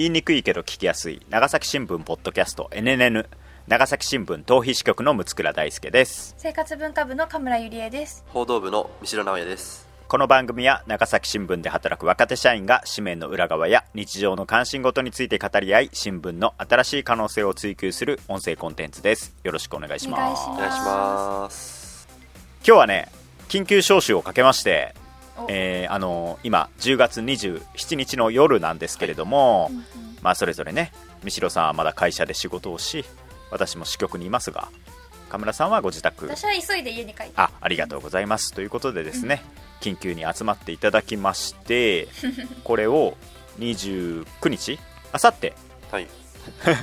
言いにくいけど聞きやすい。長崎新聞ポッドキャスト NNN 長崎新聞逃避支局の六倉大輔です。生活文化部の神村ゆりえです。報道部の三城直也です。この番組は長崎新聞で働く若手社員が紙面の裏側や日常の関心事について語り合い新聞の新しい可能性を追求する音声コンテンツです。よろしくお願いします。お願いします。今日はね緊急招集をかけましておえーあの今10月27日の夜なんですけれども、うんうんまあそれぞれね三代さんはまだ会社で仕事をし私も支局にいますが神村さんはご自宅。私は急いで家に帰って。あありがとうございます。ということでですね、緊急に集まっていただきまして これを29日あさって。はい。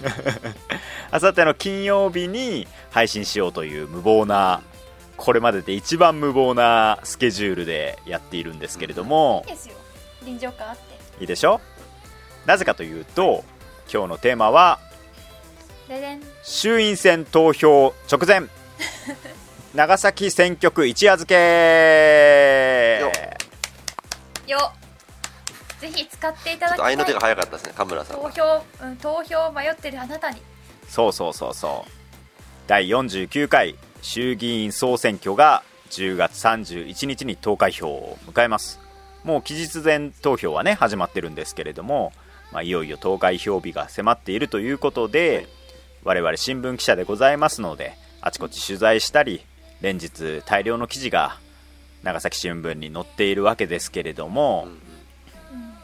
あさっての金曜日に配信しようという無謀なこれまでで一番無謀なスケジュールでやっているんですけれども、いいですよ。臨場感あって。いいでしょ？なぜかというと今日のテーマはででん。衆院選投票直前。長崎選挙区一夜漬け。よ。よ。ぜひ使っていただきたい。の手が早かったですね。神村さんは。投票、うん、投票迷ってるあなたに。そうそうそうそう。第49回衆議院総選挙が10月31日に投開票を迎えます。もう期日前投票はね始まってるんですけれども、まあ、いよいよ投開票日が迫っているということで、我々新聞記者でございますのであちこち取材したり連日大量の記事が長崎新聞に載っているわけですけれども、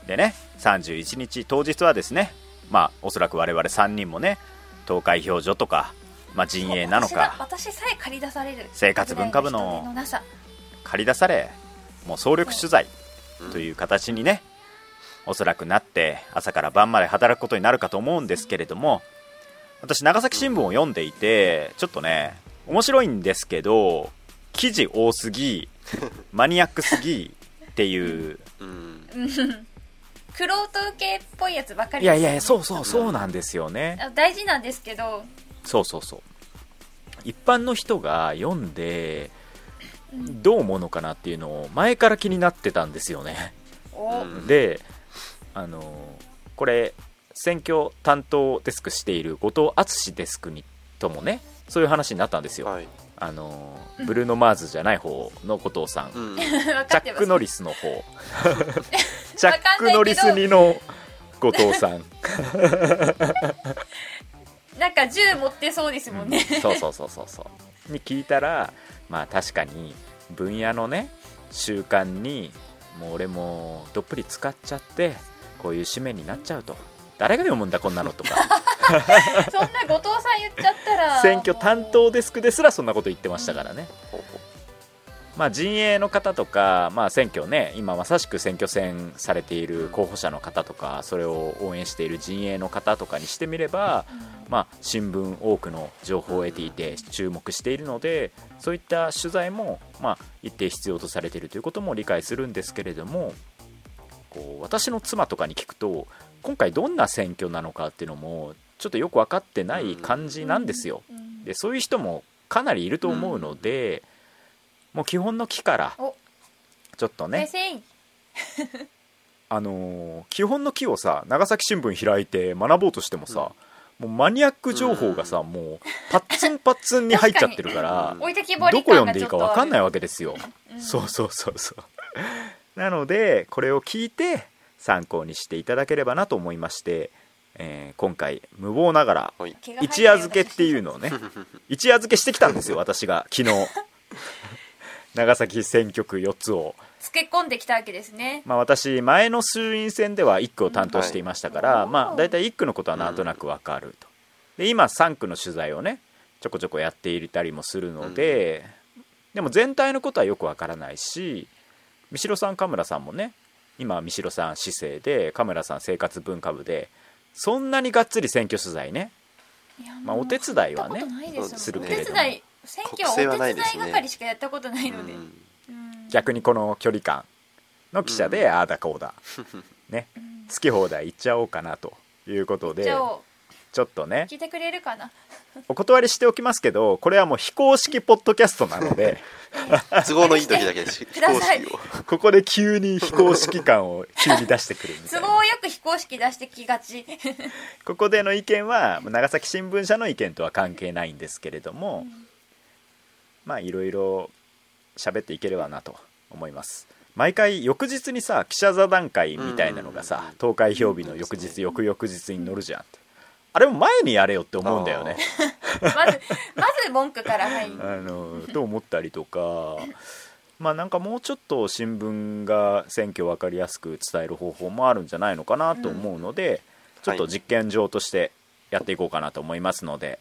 でね31日当日はですねまあおそらく我々3人もね投開票所とか、まあ、陣営なのか。私さえ借り出される。生活文化部の。借り出されもう総力取材うん。という形にねおそらくなって朝から晩まで働くことになるかと思うんですけれども私長崎新聞を読んでいてちょっとね面白いんですけど記事多すぎ マニアックすぎっていう。うん。クロート受けっぽいやつばかりいやいやそううそうそうなんですよね。大事なんですけどそうそうそう。一般の人が読んでどう思うのかなっていうのを前から気になってたんですよね。お、うん。であのこれ選挙担当デスクしている後藤敦デスクにともねそういう話になったんですよ、はい。あのブルーノ・マーズじゃない方の後藤さん、うん。チャック・ノリスの方。チャック・ノリスにの後藤さん なんか銃持ってそうですもんね、そうそうそうそうそう。に聞いたらまあ確かに分野のね習慣にもう俺もどっぷり使っちゃってこういう紙面になっちゃうと。誰が読むんだこんなのとか。そんな後藤さん言っちゃったら。選挙担当デスクですらそんなこと言ってましたからね、ほうほまあ、陣営の方とか、まあ、選挙ね今まさしく選挙戦されている候補者の方とかそれを応援している陣営の方とかにしてみれば、まあ、新聞多くの情報を得ていて注目しているのでそういった取材も、まあ、一定必要とされているということも理解するんですけれどもこう私の妻とかに聞くと今回どんな選挙なのかっていうのもちょっとよく分かってない感じなんですよ。うん。でそういう人もかなりいると思うので、もう基本の木からお。ちょっとね。あのー基本の木をさ長崎新聞開いて学ぼうとしてもさ、もうマニアック情報がさ、もうパッツンパッツンに入っちゃってるからどこ読んでいいか分かんないわわけですよ、うん。そうそうそうそう。なのでこれを聞いて参考にしていただければなと思いまして、えー今回無謀ながらはい。一夜漬けっていうのをね 一夜漬けしてきたんですよ私が。昨日長崎選挙区4つを。つけ込んできたわけですね。まあ、私前の衆院選では1区を担当していましたから、うん。まあ、大体1区のことはなんとなく分かると。で今3区の取材をねちょこちょこやっていたりもするので、でも全体のことはよく分からないし三代さん神村さんもね今三代さん市政で神村さん生活文化部でそんなにがっつり選挙取材ねまあお手伝いはねするおけれども。手伝い選挙ははお手伝ない係しかやったことないので、うん。うん。逆にこの距離感の記者でああだこうだ、ね。好き放題言っちゃおうかなということでちょっとね。聞いてくれるかな？お断りしておきますけどこれはもう非公式ポッドキャストなので。都合のいい時だけ非公式を。ここで急に非公式感を急に出してくるみた都いな。合よく非公式出してきがち。ここでの意見は長崎新聞社の意見とは関係ないんですけれども、まあいろいろ喋っていければなと思います。毎回翌日にさ記者座談会みたいなのがさ投開票日の翌日翌々日に載るじゃんって。あれも前にやれよって思うんだよね。まずまず文句から入る。あのと思ったりとか。まあなんかもうちょっと新聞が選挙を分かりやすく伝える方法もあるんじゃないのかなと思うので、ちょっと実験場としてやっていこうかなと思いますので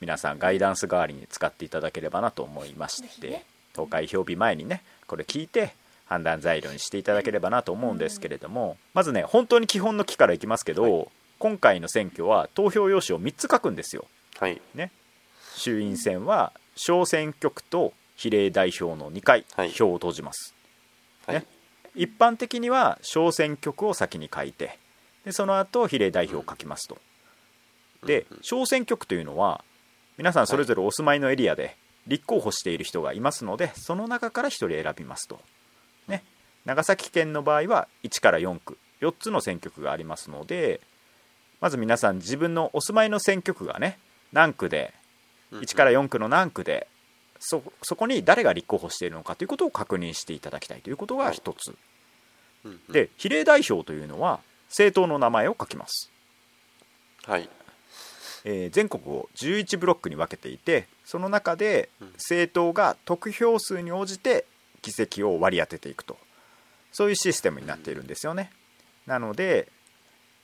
皆さんガイダンス代わりに使っていただければなと思いまして、投開票日前にねこれ聞いて判断材料にしていただければなと思うんですけれども、まずね本当に基本の木からいきますけど、今回の選挙は投票用紙を3つ書くんですよ。はい。ね、衆院選は小選挙区と比例代表の2回はい。票を投じます、はい、ね。一般的には小選挙区を先に書いてでその後比例代表を書きますと、で小選挙区というのは皆さんそれぞれお住まいのエリアで立候補している人がいますのでその中から1人選びますと、ね、長崎県の場合は1から4区4つの選挙区がありますのでまず皆さん自分のお住まいの選挙区がね何区で1から4区の何区でそそこに誰が立候補しているのかということを確認していただきたいということが一つ。で比例代表というのは政党の名前を書きます、はいえー全国を11ブロックに分けていてその中でうん。政党が得票数に応じて議席を割り当てていくと。そういうシステムになっているんですよね。なので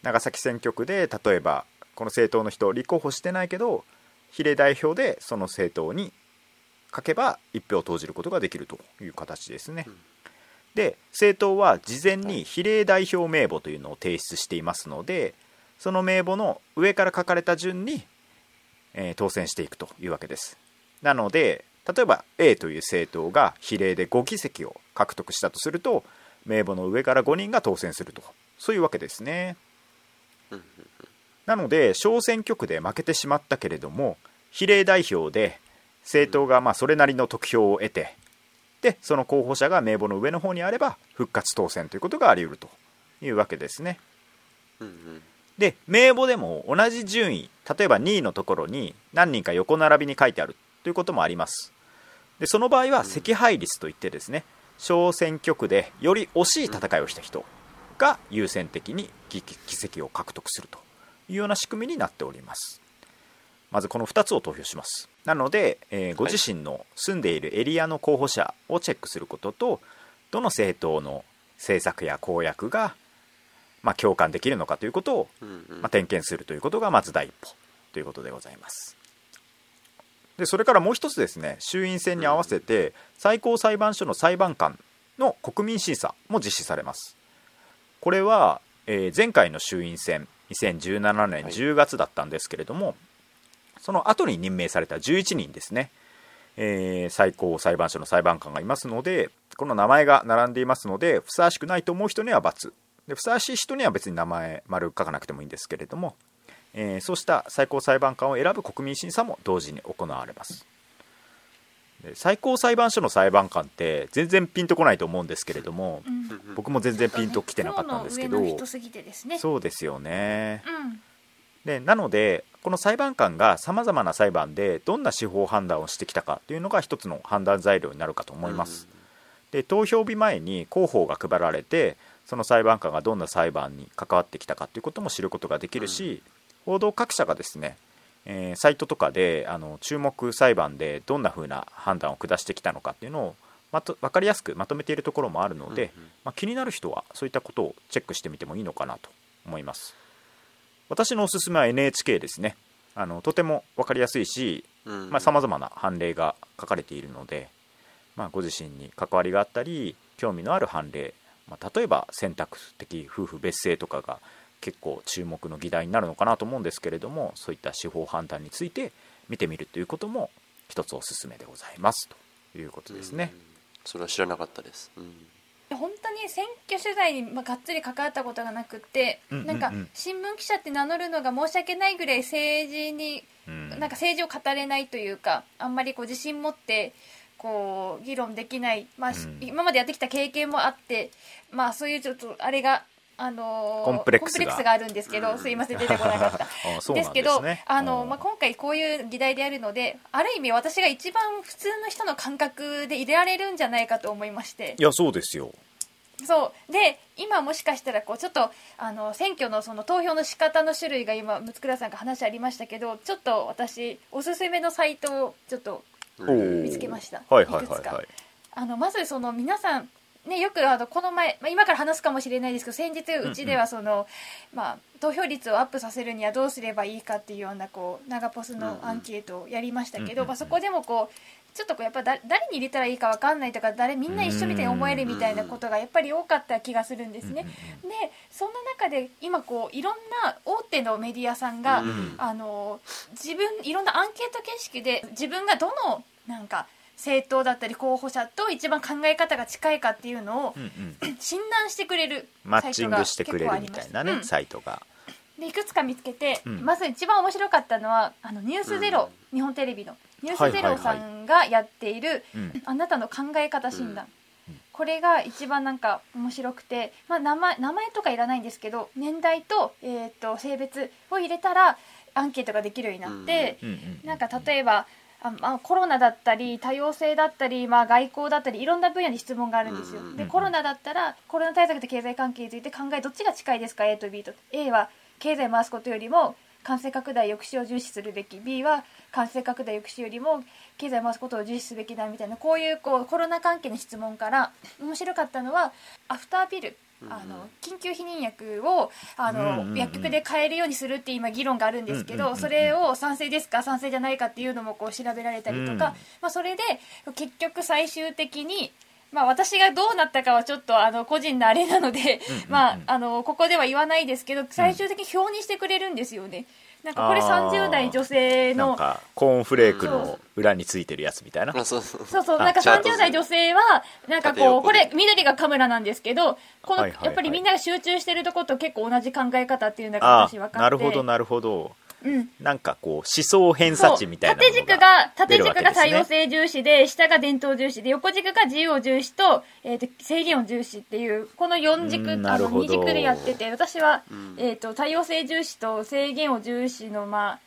長崎選挙区で例えばこの政党の人立候補してないけど比例代表でその政党に書けば1票を投じることができるという形ですね、うん。で政党は事前に比例代表名簿というのを提出していますのでその名簿の上から書かれた順に、えー当選していくというわけです。なので例えば A という政党が比例で5議席を獲得したとすると名簿の上から5人が当選すると。そういうわけですね。うん。なので小選挙区で負けてしまったけれども比例代表で政党がまあそれなりの得票を得てでその候補者が名簿の上の方にあれば復活当選ということがあり得るというわけですね。うんうんで名簿でも同じ順位例えば2位のところに何人か横並びに書いてあるということもあります。でその場合は惜敗率といってですね小選挙区でより惜しい戦いをした人が優先的に議議席を獲得するというような仕組みになっております。まずこの2つを投票します。なので、えーご自身の住んでいるエリアの候補者をチェックすることとどの政党の政策や公約が、まあ、共感できるのかということをまあ、点検するということがまず第一歩ということでございます。でそれからもう一つですね衆院選に合わせて最高裁判所の裁判官の国民審査も実施されます。これは、えー前回の衆院選2017年はい。10月だったんですけれども、その後に任命された11人ですね、えー最高裁判所の裁判官がいますのでこの名前が並んでいますのでふさわしくないと思う人には×でふさわしい人には別に名前丸書かなくてもいいんですけれども、えーそうした最高裁判官を選ぶ国民審査も同時に行われます。で最高裁判所の裁判官って全然ピンとこないと思うんですけれどもうん僕も全然ピンときてなかったんですけどそうですよねうんでなのでこの裁判官がさまざまな裁判でどんな司法判断をしてきたかというのが一つの判断材料になるかと思います、で投票日前に広報が配られてその裁判官がどんな裁判に関わってきたかということも知ることができるし、報道各社がですね、えーサイトとかであの注目裁判でどんな風な判断を下してきたのかっていうのをまと分かりやすくまとめているところもあるので、うんうん。まあ、気になる人はそういったことをチェックしてみてもいいのかなと思います。私のおすすめは NHK ですね。あのとても分かりやすいしうんさまざ、まな判例が書かれているので、まあ、ご自身に関わりがあったり興味のある判例、まあ、例えば選択的夫婦別姓とかが結構注目の議題になるのかなと思うんですけれどもそういった司法判断について見てみるということも一つおすすめでございますということですね。うん。それは知らなかったです、うん。本当に選挙取材にまあがっつり関わったことがなくって、うんうんうん。なんか新聞記者って名乗るのが申し訳ないぐらい政治に、うん。なんか政治を語れないというかあんまりこう自信持ってこう議論できない、まあしうん。今までやってきた経験もあって、まあ、そういうちょっとあれが。あのーコンプレックスが。あるんですけど、すいません出てこなかった。あそうなんですけどですねあの、うん。まあ、今回こういう議題であるのである意味私が一番普通の人の感覚で入れられるんじゃないかと思いまして。いやそうですよ。そう。で今もしかしたらこうちょっとあの選挙のその投票の仕方の種類が今六倉さんが話ありましたけどちょっと私おすすめのサイトをちょっとうん見つけました。はいはいはいはい。あのまずその皆さんね、よくあのこの前、まあ、今から話すかもしれないですけど先日うちではその、まあ、投票率をアップさせるにはどうすればいいかっていうようなこう長ポスのアンケートをやりましたけど、うんうんまあ、そこでもこうちょっとこうやっぱだ誰に入れたらいいか分かんないとか誰みんな一緒みたいに思えるみたいなことがやっぱり多かった気がするんですね。でそんな中で今こういろんな大手のメディアさんが、うん。あの自分いろんなアンケート形式で自分がどのなんか政党だったり候補者と一番考え方が近いかっていうのをうんうん。診断してくれるマッチングしてくれるみたいなね、サイトが結構ありますサイトが。うんでいくつか見つけて、うん。まず一番面白かったのはあのニュースゼロ、日本テレビの。ニュースゼロさんがやっている、うん。あなたの考え方診断、うん。これが一番なんか面白くて、まあ、名前名前とかいらないんですけど年代と,、えー、と性別を入れたらアンケートができるようになって、うんうん。なんか例えばあまあ、コロナだったり多様性だったり、まあ、外交だったりいろんな分野に質問があるんですよ、うんでコロナだったらコロナ対策と経済関係について考えどっちが近いですか？A と B と。A は経済回すことよりも感染拡大抑止を重視するべき。B は感染拡大抑止よりも経済回すことを重視すべきだみたいなこういうこうコロナ関係の質問から面白かったのはアフターピルあの緊急避妊薬をあの、うんうんうん薬局で買えるようにするって今議論があるんですけど、うんうんうんうん。それを賛成ですか賛成じゃないかっていうのもこう調べられたりとか、うん。まあ、それで結局最終的に、まあ、私がどうなったかはちょっとあの個人のあれなので、まあ、あのここでは言わないですけど最終的に表にしてくれるんですよね。なんかこれあー。30代女性のなんかコーンフレークの裏についてるやつみたいな。あそうそう。なんかチャート30代女性は、なんかこう、これ、緑がカメラなんですけど、この、やっぱりみんなが集中してるとこと結構同じ考え方っていうのがあ私分かって。なるほどなるほど。うん。なんかこう思想偏差値みたいな縦軸が、縦軸が多様性重視で、下が伝統重視で、横軸が自由を重視と、えっ、と、制限を重視っていう、この4軸、うんあの、なるほど。2軸でやってて、私は、ん。えっ、と、多様性重視と制限を重視の、まあ、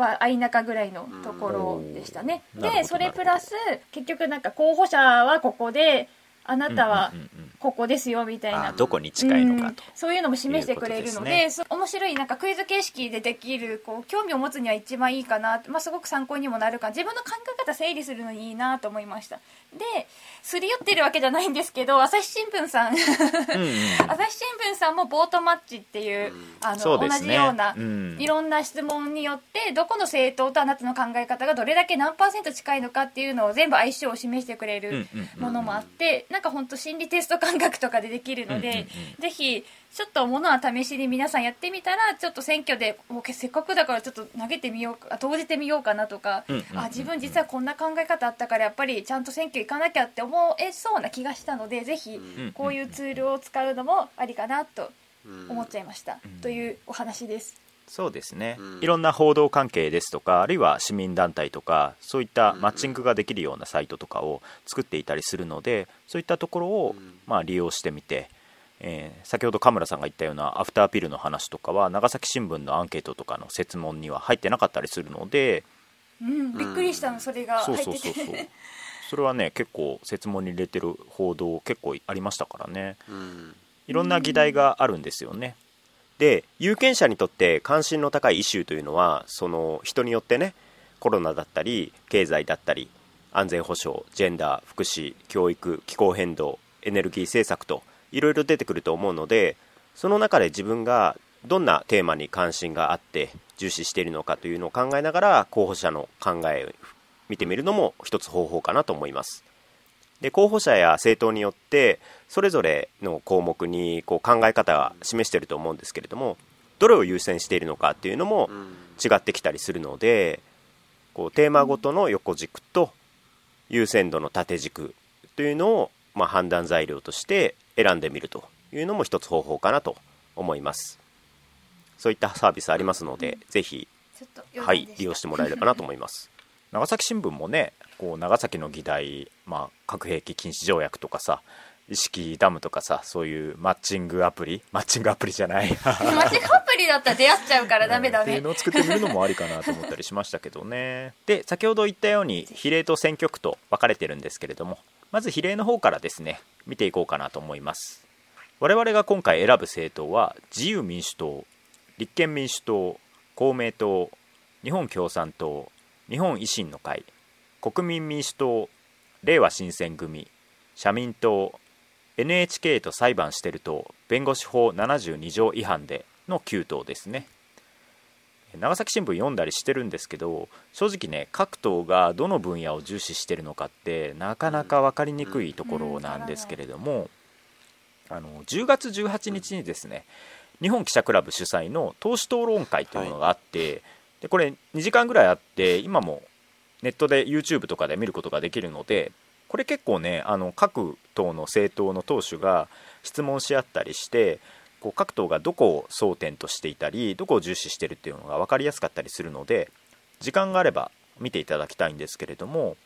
は相中ぐらいのところでしたね。で、それプラス、結局なんか候補者はここで、あなたはここですよみたいな。あどこに近いのかと。うん。そういうのも示してくれるのでいうことですそう面白いなんかクイズ形式でできるこう興味を持つには一番いいかな、まあ、すごく参考にもなるか。ら自分の考え方整理するのにいいなと思いましたですり寄ってるわけじゃないんですけど朝日新聞さんうんうん 朝日新聞さんもボートマッチっていう、うん。あのね。じような、うん。いろんな質問によってどこの政党とあなたの考え方がどれだけ何パーセント近いのかっていうのを全部相性を示してくれるうんうんうんものもあって、なんか本当心理テスト感覚とかでできるので、うんうんうん。ぜひちょっとものは試しに皆さんやってみたらちょっと選挙でもうせっかくだからちょっと投げてみようか投じてみようかなとか、うんうんうん。うんあ自分実はこんな考え方あったからやっぱりちゃんと選挙行かなきゃって思えそうな気がしたのでぜひんこういうツールを使うのもありかなとうん。思っちゃいました、というお話です。そうですね、うん。いろんな報道関係ですとかあるいは市民団体とかそういったマッチングができるようなサイトとかを作っていたりするのでそういったところをうん。まあ利用してみて、えー先ほど神村さんが言ったようなアフターピルの話とかは長崎新聞のアンケートとかの設問には入ってなかったりするのでうん、びっくりしたのそれが。そう入ってて。そうそうそうそれはね結構設問に入れてる報道結構ありましたからね。うん。いろんな議題があるんですよね。で有権者にとって関心の高いイシューというのはその人によってねコロナだったり経済だったり安全保障ジェンダー福祉教育気候変動エネルギー政策といろいろ出てくると思うのでその中で自分がどんなテーマに関心があって重視しているのかというのを考えながら候補者の考えを見てみるのも一つ方法かなと思います。で候補者や政党によってそれぞれの項目にこう考え方が示していると思うんですけれどもどれを優先しているのかっていうのもうん違ってきたりするのでこうテーマごとの横軸と優先度の縦軸というのをまあ、判断材料として選んでみるというのも一つ方法かなと思います。そういったサービスありますので、ぜひ、ちょっと余はい利用してもらえればなと思います。長崎新聞もねこう長崎の議題、まあ、核兵器禁止条約とかさ意識ダムとかさそういうマッチングアプリマッチングアプリじゃない。マジアプリだったら出会っちゃうからダメダメっていうのを作ってみるのもありかなと思ったりしましたけどね。で先ほど言ったように比例と選挙区と分かれてるんですけれどもまず比例の方からですね見ていこうかなと思います。我々が今回選ぶ政党は自由民主党立憲民主党公明党日本共産党日本維新の会国民民主党れいわ新選組社民党 NHK と裁判してる党弁護士法72条違反での9党ですね。長崎新聞読んだりしてるんですけど正直ね各党がどの分野を重視してるのかってなかなか分かりにくいところなんですけれども、あの10月18日にですね日本記者クラブ主催の党首討論会というものがあって、でこれ2時間ぐらいあって今もネットで YouTube とかで見ることができるのでこれ結構ねあの各党の政党の党首が質問し合ったりしてこう各党がどこを争点としていたりどこを重視してるっていうのが分かりやすかったりするので時間があれば見ていただきたいんですけれども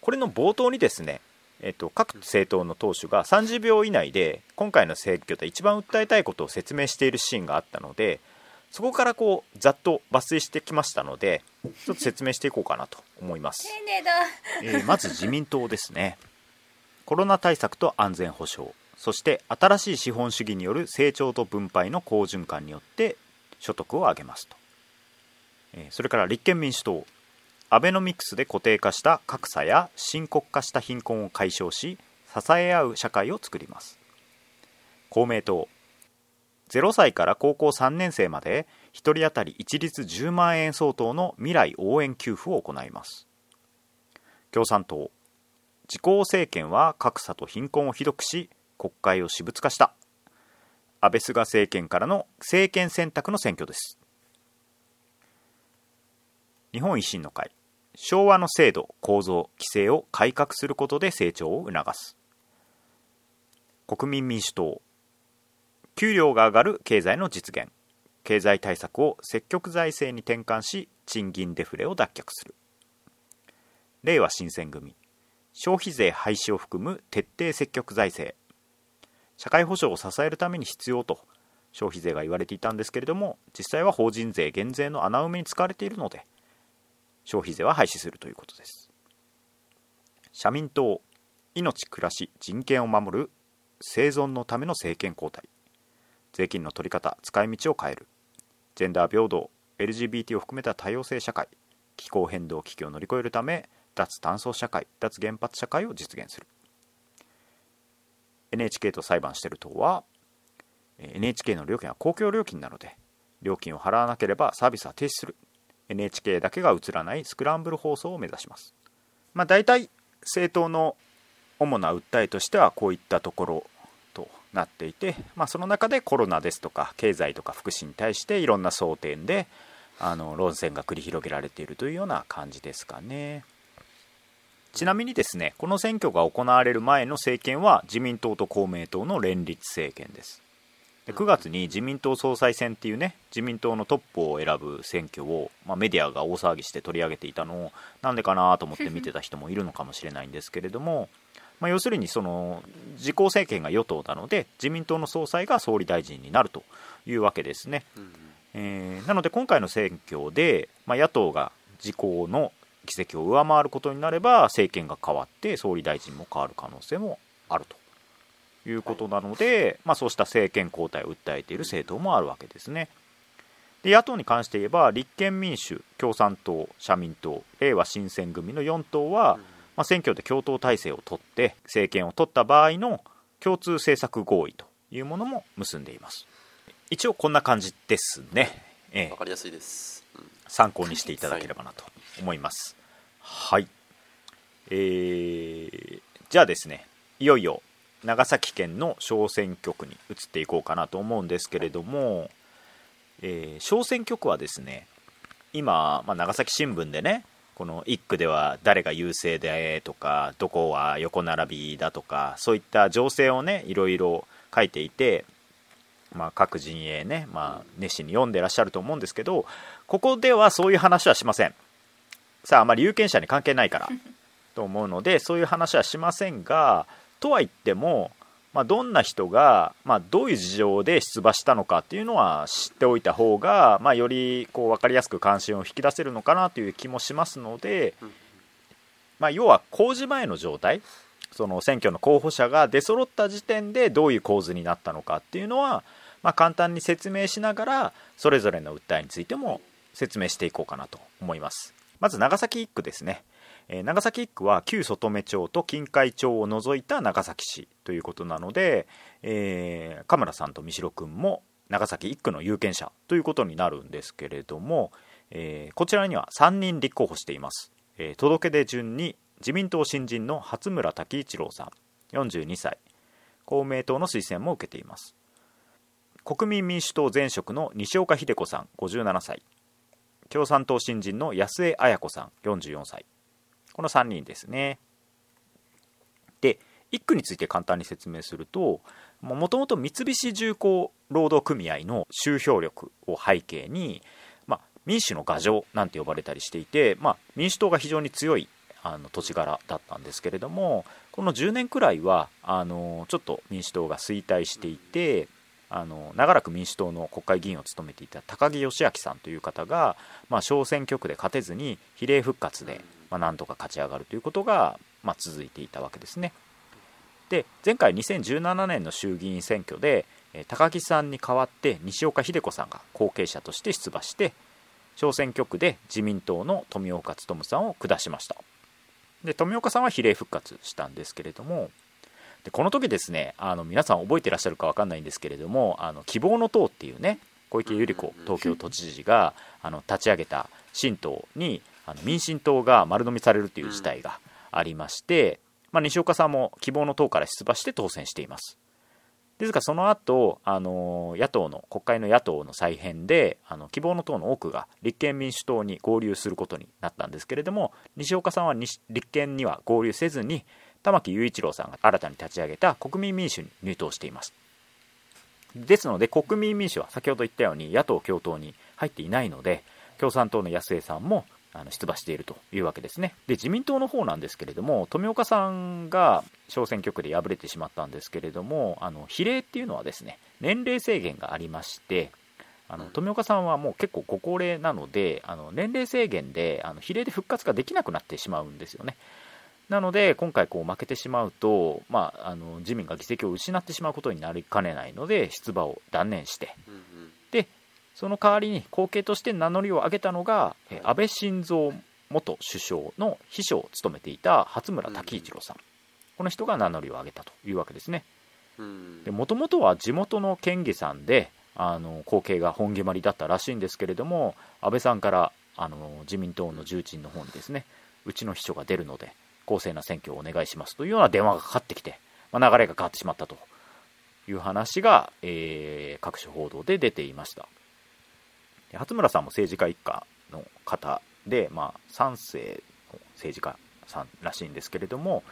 これの冒頭にですね、えっと、各政党の党首が30秒以内で今回の選挙で一番訴えたいことを説明しているシーンがあったのでそこからこうざっと抜粋してきましたのでちょっと説明していこうかなと思います。えーまず自民党ですね。コロナ対策と安全保障そして新しい資本主義による成長と分配の好循環によって所得を上げますと、それから立憲民主党アベノミクスで固定化した格差や深刻化した貧困を解消し支え合う社会を作ります。公明党0歳から高校3年生まで1人当たり一律10万円相当の未来応援給付を行います。共産党自公政権は格差と貧困をひどくし国会を私物化した。安倍菅政権からの政権選択の選挙です。日本維新の会昭和の制度構造規制を改革することで成長を促す。国民民主党給料が上がる経済の実現。経済対策を積極財政に転換し賃金デフレを脱却する。令和新選組消費税廃止を含む徹底積極財政。社会保障を支えるために必要と消費税が言われていたんですけれども実際は法人税減税の穴埋めに使われているので消費税は廃止するということです。社民党命暮らし人権を守る生存のための政権交代。税金の取り方使い道を変える。ジェンダー平等 LGBT を含めた多様性社会。気候変動危機を乗り越えるため脱炭素社会脱原発社会を実現する。NHK と裁判してる党は NHK の料金は公共料金なので料金を払わなければサービスは停止する。NHK だけが映らないスクランブル放送を目指します。まあ大体政党の主な訴えとしてはこういったところとなっていて、まあ、その中でコロナですとか経済とか福祉に対していろんな争点であの論戦が繰り広げられているというような感じですかね。ちなみにですねこの選挙が行われる前の政権は自民党と公明党の連立政権です。で9月に自民党総裁選っていうね自民党のトップを選ぶ選挙を、まあ、メディアが大騒ぎして取り上げていたのをなんでかなと思って見てた人もいるのかもしれないんですけれども、まあ、要するにその自公政権が与党なので自民党の総裁が総理大臣になるというわけですね、うん。えーなので今回の選挙で、まあ、野党が自公の議席を上回ることになれば政権が変わって総理大臣も変わる可能性もあるということなので、まあ、そうした政権交代を訴えている政党もあるわけですね。で野党に関して言えば立憲民主共産党社民党れいわ新選組の4党は、まあ、選挙で共闘体制を取って政権を取った場合の共通政策合意というものも結んでいます。一応こんな感じですね、ええ。わかりやすいです、うん。参考にしていただければなと思います。はい、えーじゃあですねいよいよ長崎県の小選挙区に移っていこうかなと思うんですけれども、えー小選挙区はですね今、まあ、長崎新聞でねこの一句では誰が優勢でとかどこは横並びだとかそういった情勢をねいろいろ書いていて、まあ、各陣営ね、まあ、熱心に読んでらっしゃると思うんですけどここではそういう話はしません。さああまり有権者に関係ないから と思うのでそういう話はしませんがとは言ってもまあ、どんな人が、まあ、どういう事情で出馬したのかっていうのは知っておいた方が、まあ、よりこう分かりやすく関心を引き出せるのかなという気もしますので、まあ、要は公示前の状態その選挙の候補者が出揃った時点でどういう構図になったのかっていうのは、まあ、簡単に説明しながらそれぞれの訴えについても説明していこうかなと思いますまず長崎1区ですね。え、長崎1区は旧外目町と近海町を除いた長崎市ということなので、えー、カさんと三代君も長崎1区の有権者ということになるんですけれども、えー、こちらには3人立候補しています、えー、届け出順に自民党新人の初村滝一郎さん42歳。公明党の推薦も受けています。国民民主党前職の西岡秀子さん57歳。共産党新人の安江綾子さん44歳この3人ですね。で、1区について簡単に説明すると、もともと三菱重工労働組合の集票力を背景に、まあ、民主の牙城なんて呼ばれたりしていて、まあ、民主党が非常に強いあの土地柄だったんですけれどもこの10年くらいはあのちょっと民主党が衰退していてあの長らく民主党の国会議員を務めていた高木義明さんという方が、まあ、小選挙区で勝てずに比例復活でまあ、なんとか勝ち上がるということが、まあ、続いていたわけですね。で前回2017年の衆議院選挙で高木さんに代わって西岡秀子さんが後継者として出馬して小選挙区で自民党の富岡勉さんを下しましたで富岡さんは比例復活したんですけれどもでこの時ですねあの皆さん覚えてらっしゃるか分かんないんですけれどもあの希望の党っていうね小池百合子東京都知事があの立ち上げた新党にあの民進党が丸飲みされるという事態がありまして、まあ、西岡さんも希望の党から出馬して当選しています。ですがその後あの野党の国会の野党の再編であの希望の党の多くが立憲民主党に合流することになったんですけれども西岡さんは立憲には合流せずに玉木雄一郎さんが新たに立ち上げた国民民主に入党していますですので国民民主は先ほど言ったように野党共闘に入っていないので共産党の安江さんもあの出馬しているというわけですね。で、自民党の方なんですけれども、富岡さんが小選挙区で敗れてしまったんですけれども、あの比例っていうのはですね、年齢制限がありまして、あの富岡さんはもう結構ご高齢なので、あの年齢制限であの比例で復活ができなくなってしまうんですよね。なので、今回こう負けてしまうと、まあ、あの自民が議席を失ってしまうことになりかねないので、出馬を断念して、でその代わりに後継として名乗りを上げたのが、え安倍晋三元首相の秘書を務めていた初村滝一郎さん、この人が名乗りを上げたというわけですね。もともとは地元の県議さんであの後継が本決まりだったらしいんですけれども安倍さんからあの自民党の重鎮の方にですねうちの秘書が出るので公正な選挙をお願いしますというような電話がかかってきて、まあ、流れが変わってしまったという話が、えー、各種報道で出ていました。初村さんも政治家一家の方で、まあ、3世の政治家さんらしいんですけれども、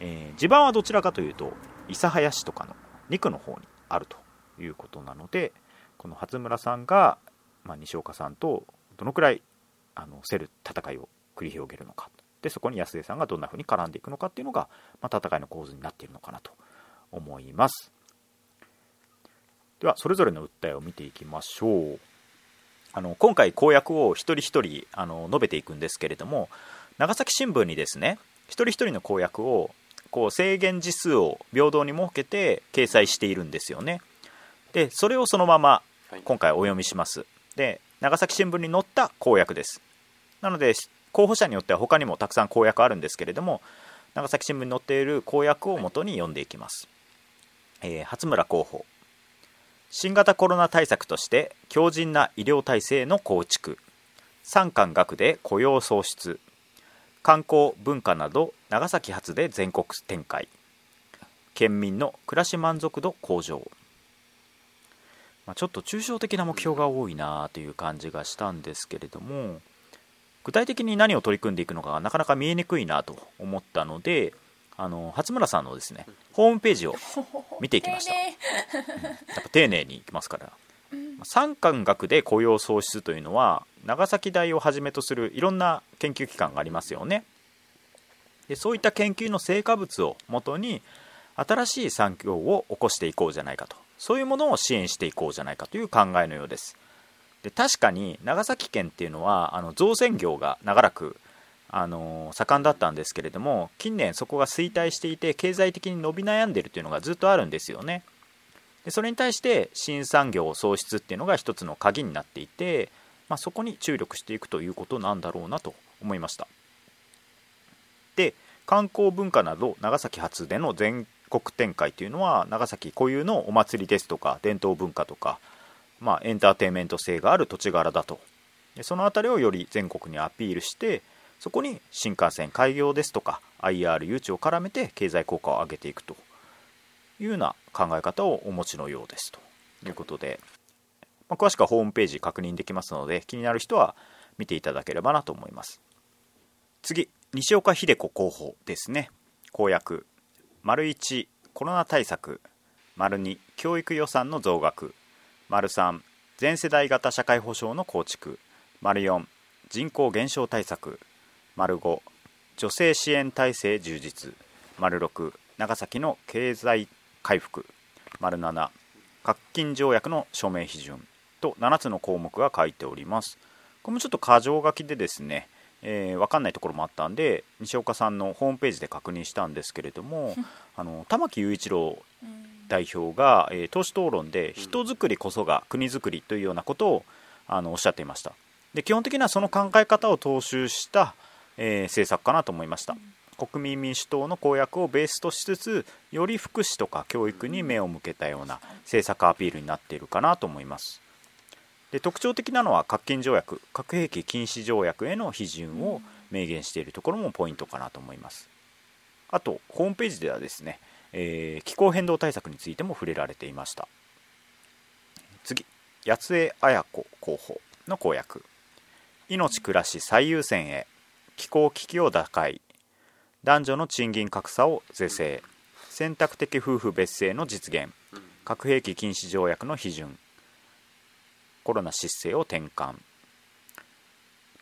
えー、地盤はどちらかというと諫早市とかの2区の方にあるということなのでこの初村さんが、まあ、西岡さんとどのくらいあの競る戦いを繰り広げるのかでそこに安江さんがどんなふうに絡んでいくのかっていうのが、まあ、戦いの構図になっているのかなと思います。ではそれぞれの訴えを見ていきましょう。あの今回公約を一人一人あの述べていくんですけれども長崎新聞にですね一人一人の公約をこう制限時数を平等に設けて掲載しているんですよね。でそれをそのまま今回お読みします。で長崎新聞に載った公約です。なので候補者によっては他にもたくさん公約あるんですけれども長崎新聞に載っている公約をもとに読んでいきます、えー、初村候補。新型コロナ対策として強靭な医療体制の構築。産官学で雇用創出。観光文化など長崎発で全国展開。県民の暮らし満足度向上、まあ、ちょっと抽象的な目標が多いなという感じがしたんですけれども具体的に何を取り組んでいくのかがなかなか見えにくいなと思ったのであの初村さんのですねホームページを 見ていきました。丁寧やっぱ丁寧にいきますから。産官学で雇用創出というのは長崎大をはじめとするいろんな研究機関がありますよね。でそういった研究の成果物をもとに新しい産業を起こしていこうじゃないかと。そういうものを支援していこうじゃないかという考えのようですで確かに長崎県っていうのはあの造船業が長らくあの盛んだったんですけれども近年そこが衰退していて経済的に伸び悩んでるというのがずっとあるんですよね。でそれに対して新産業創出っていうのが一つの鍵になっていて、まあ、そこに注力していくということなんだろうなと思いました。で観光文化など長崎発での全国展開というのは長崎固有のお祭りですとか伝統文化とか、まあ、エンターテインメント性がある土地柄だと。でその辺りをより全国にアピールしてそこに新幹線開業ですとか IR 誘致を絡めて経済効果を上げていくというような考え方をお持ちのようですと。いうことで、まあ、詳しくはホームページ確認できますので気になる人は見ていただければなと思います。次西岡秀子候補ですね。公約丸1コロナ対策丸2教育予算の増額。丸3全世代型社会保障の構築。丸4人口減少対策。丸5女性支援体制充実。丸6長崎の経済回復。丸7核禁条約の署名批准。と7つの項目が書いております。これもちょっと箇条書きでですね、えー、分かんないところもあったんで西岡さんのホームページで確認したんですけれども あの玉木雄一郎代表が、えー、党首討論で人づくりこそが国づくりというようなことをあのおっしゃっていました。で基本的にはその考え方を踏襲した、えー政策かなと思いました、国民民主党の公約をベースとしつつより福祉とか教育に目を向けたような政策アピールになっているかなと思います。で特徴的なのは核禁条約核兵器禁止条約への批准を明言しているところもポイントかなと思います。あとホームページではですね、えー気候変動対策についても触れられていました。次八江綾子候補の公約。命暮らし最優先へ気候危機を打開。男女の賃金格差を是正。選択的夫婦別姓の実現。核兵器禁止条約の批准。コロナ失勢を転換、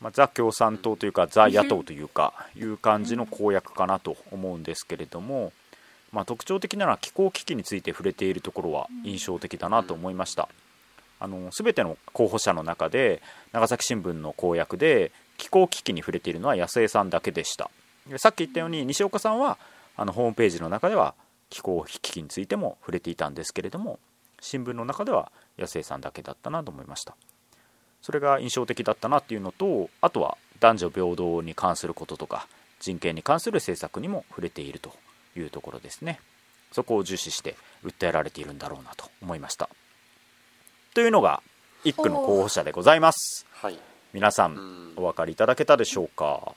まあ、ザ共産党というかザ野党というかいう感じの公約かなと思うんですけれども、まあ、特徴的なのは気候危機について触れているところは印象的だなと思いました。あの全ての候補者の中で長崎新聞の公約で気候危機に触れているのは安江さんだけでした。でさっき言ったように西岡さんはあのホームページの中では気候危機についても触れていたんですけれども新聞の中では安江さんだけだったなと思いました。それが印象的だったなっていうのとあとは男女平等に関することとか人権に関する政策にも触れているというところですね。そこを重視して訴えられているんだろうなと思いました。というのが一区の候補者でございます。はい。皆さうん。んお分かりいただけたでしょうか、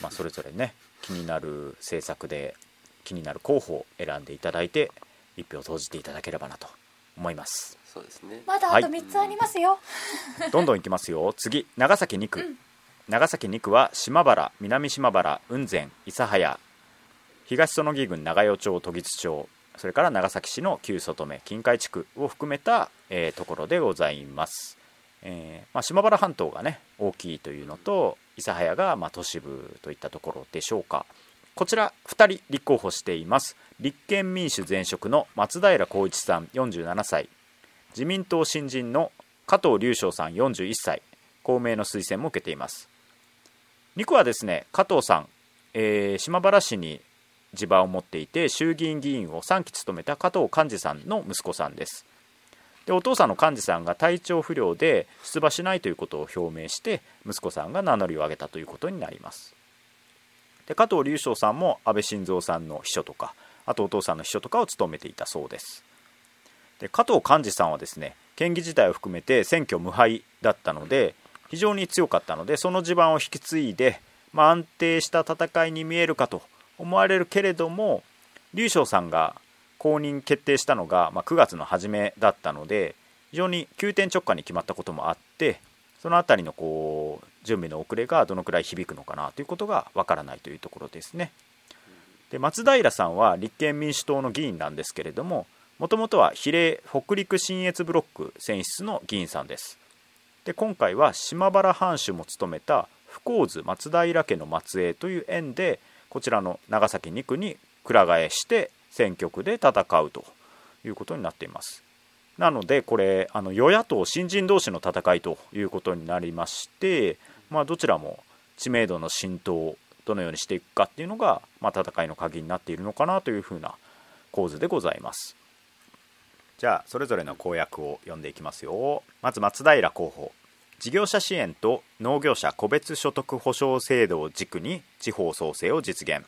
まあ、それぞれね気になる政策で気になる候補を選んでいただいて一票投じていただければなと思います。そうですね。まだあと3つありますよ、どんどんいきますよ。次長崎2区、長崎2区は島原南島原雲仙諫早東園木郡長与町時津町それから長崎市の旧外目近海地区を含めた、えーところでございます、えーまあ、島原半島がね大きいというのと諫早がまあ都市部といったところでしょうか。こちら2人立候補しています。立憲民主前職の松平浩一さん47歳。自民党新人の加藤隆翔さん41歳。公明の推薦も受けています。2区はですね加藤さん、えー島原市に地場を持っていて衆議院議員を3期務めた加藤寛治さんの息子さんです。でお父さんの寛治さんが体調不良で出馬しないということを表明して息子さんが名乗りを上げたということになります。で加藤隆翔さんも安倍晋三さんの秘書とかあとお父さんの秘書とかを務めていたそうです。で加藤寛治さんはですね県議自体を含めて選挙無敗だったので非常に強かったのでその地盤を引き継いで、まあ、安定した戦いに見えるかと思われるけれども劉翔さんが公認決定したのが、まあ、9月の初めだったので非常に急転直下に決まったこともあってその辺りのこう準備の遅れがどのくらい響くのかなということがわからないというところですね。で松平さんは立憲民主党の議員なんですけれどももともとは比例北陸信越ブロック選出の議員さんです。で今回は島原藩主も務めた不幸津松平家の末裔という縁でこちらの長崎2区にくら替えして選挙区で戦うということになっています。なのでこれあの与野党新人同士の戦いということになりまして、まあ、どちらも知名度の浸透をどのようにしていくかっていうのが、まあ、戦いの鍵になっているのかなというふうな構図でございます。じゃあそれぞれの公約を読んでいきますよ。まず松平候補。事業者支援と農業者個別所得保障制度を軸に地方創生を実現。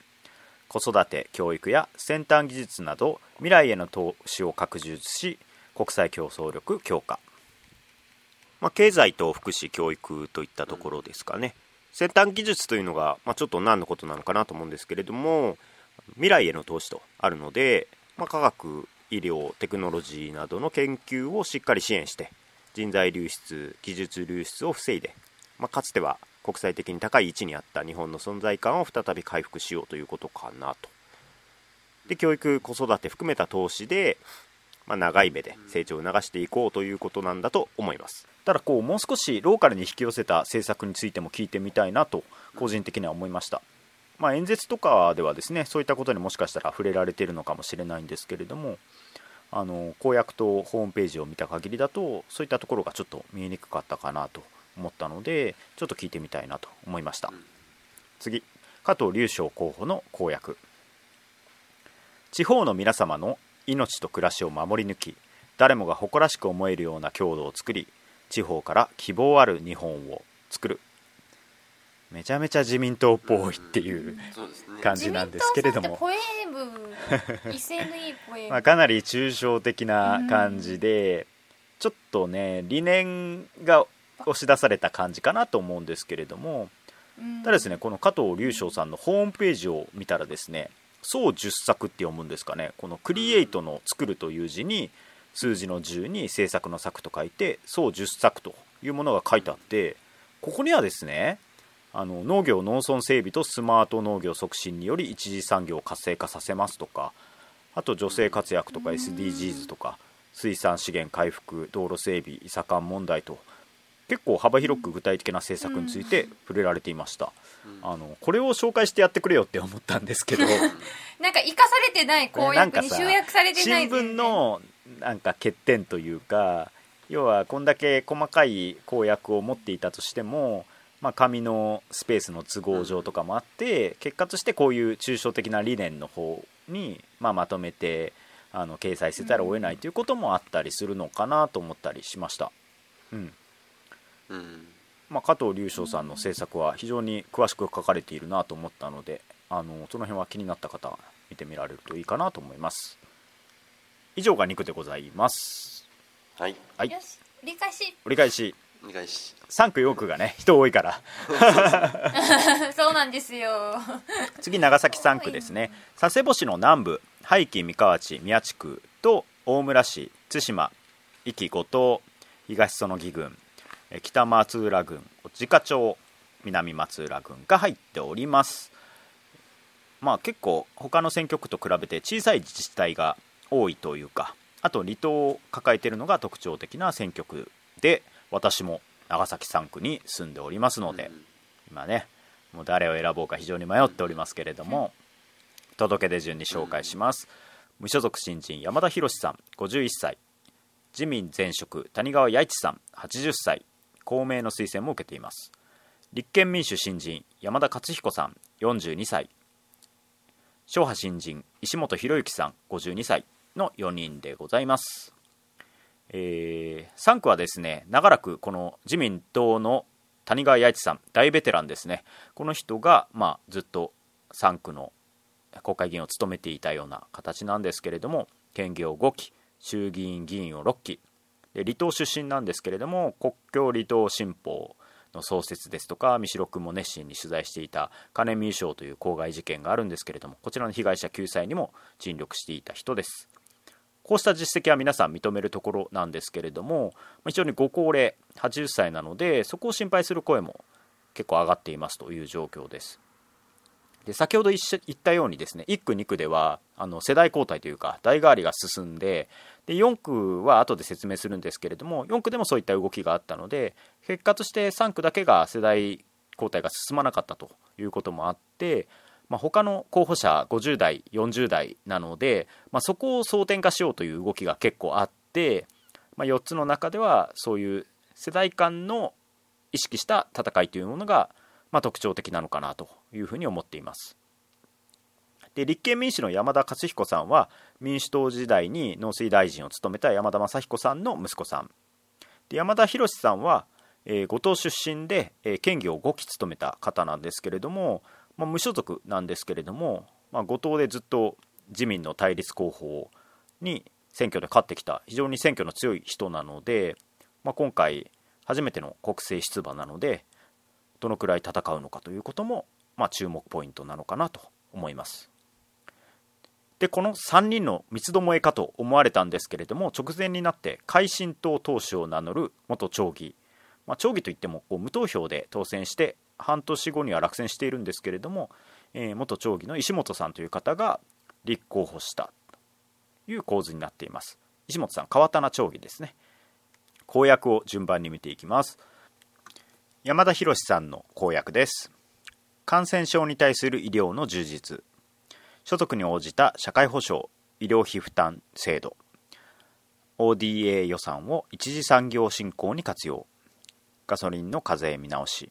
子育て教育や先端技術など未来への投資を拡充し国際競争力強化、まあ、経済と福祉教育といったところですかね、先端技術というのが、まあ、ちょっと何のことなのかなと思うんですけれども未来への投資とあるので、まあ、科学医療テクノロジーなどの研究をしっかり支援して人材流出技術流出を防いで、まあ、かつては国際的に高い位置にあった日本の存在感を再び回復しようということかなと。で教育子育て含めた投資で、まあ、長い目で成長を促していこうということなんだと思います。ただこうもう少しローカルに引き寄せた政策についても聞いてみたいなと個人的には思いました、まあ、演説とかではですねそういったことにもしかしたら触れられているのかもしれないんですけれどもあの公約とホームページを見た限りだとそういったところがちょっと見えにくかったかなと思ったのでちょっと聞いてみたいなと思いました。次加藤隆翔候補の公約。地方の皆様の命と暮らしを守り抜き誰もが誇らしく思えるような郷土を作り地方から希望ある日本を作るめちゃめちゃ自民党っぽいっていう感じなんですけれども。自民党さんってポエム威勢のいいポエム、まあ、かなり抽象的な感じで、ちょっとね理念が押し出された感じかなと思うんですけれども。うん。ただですねこの加藤隆翔さんのホームページを見たらですね総10作って読むんですかね。このクリエイトの作るという字に数字の10に制作の作と書いて総10作というものが書いてあってここにはですねあの農業農村整備とスマート農業促進により一次産業を活性化させますとかあと女性活躍とか SDGs とか水産資源回復道路整備いさかん問題と結構幅広く具体的な政策について触れられていました、あのこれを紹介してやってくれよって思ったんですけど。なんか生かされてない公約に集約されてない新聞のなんか欠点というか要はこんだけ細かい公約を持っていたとしても、まあ、紙のスペースの都合上とかもあって結果としてこういう抽象的な理念の方に、まあ、まとめてあの掲載せざるを得ないということもあったりするのかなと思ったりしました。うん。うん。まあ、加藤隆翔さんの制作は非常に詳しく書かれているなと思ったのであのその辺は気になった方は見てみられるといいかなと思います。以上が2区でございます。はい。はい。よし。折り返し。折り返し3区4区がね人多いから。そうなんですよ。次長崎3区ですね。佐世保市の南部廃棄三河内宮地区と大村市対馬壱岐五島東園木郡え北松浦郡自家町南松浦郡が入っております。まあ結構他の選挙区と比べて小さい自治体が多いというかあと離島を抱えているのが特徴的な選挙区で私も長崎3区に住んでおりますので、今ねもう誰を選ぼうか非常に迷っておりますけれども、届け出順に紹介します、無所属新人山田博さん51歳。自民前職谷川弥一さん80歳。公明の推薦も受けています。立憲民主新人山田勝彦さん42歳。昭和新人石本博之さん52歳の4人でございますえー3区はですね長らくこの自民党の谷川弥一さん大ベテランですね。この人が、まあ、ずっと3区の国会議員を務めていたような形なんですけれども県議を5期衆議院議員を6期で離島出身なんですけれども国境離島新報の創設ですとか三代君も熱心に取材していた金見賞という公害事件があるんですけれどもこちらの被害者救済にも尽力していた人です。こうした実績は皆さん認めるところなんですけれども非常にご高齢80歳なのでそこを心配する声も結構上がっていますという状況です。で先ほど言ったようにですね1区2区ではあの世代交代というか代替わりが進んでで4区は後で説明するんですけれども4区でもそういった動きがあったので結果として3区だけが世代交代が進まなかったということもあって、まあ、他の候補者50代40代なので、まあ、そこを争点化しようという動きが結構あって、まあ、4つの中ではそういう世代間の意識した戦いというものが、まあ、特徴的なのかなというふうに思っています。で立憲民主の山田勝彦さんは民主党時代に農水大臣を務めた山田正彦さんの息子さんで山田博さんは、えー、五島出身で、えー、県議を5期務めた方なんですけれども、まあ、無所属なんですけれども、まあ、五島でずっと自民の対立候補に選挙で勝ってきた非常に選挙の強い人なので、まあ、今回初めての国政出馬なのでどのくらい戦うのかということも、まあ、注目ポイントなのかなと思います。でこの3人の三つどもえかと思われたんですけれども直前になって改進党党首を名乗る元町議、まあ、町議といってもこう無投票で当選して半年後には落選しているんですけれども、えー、元町議の石本さんという方が立候補したという構図になっています。石本さん川棚町議ですね。公約を順番に見ていきます。山田博さんの公約です。感染症に対する医療の充実。所得に応じた社会保障医療費負担制度。ODA 予算を一次産業振興に活用。ガソリンの課税見直し。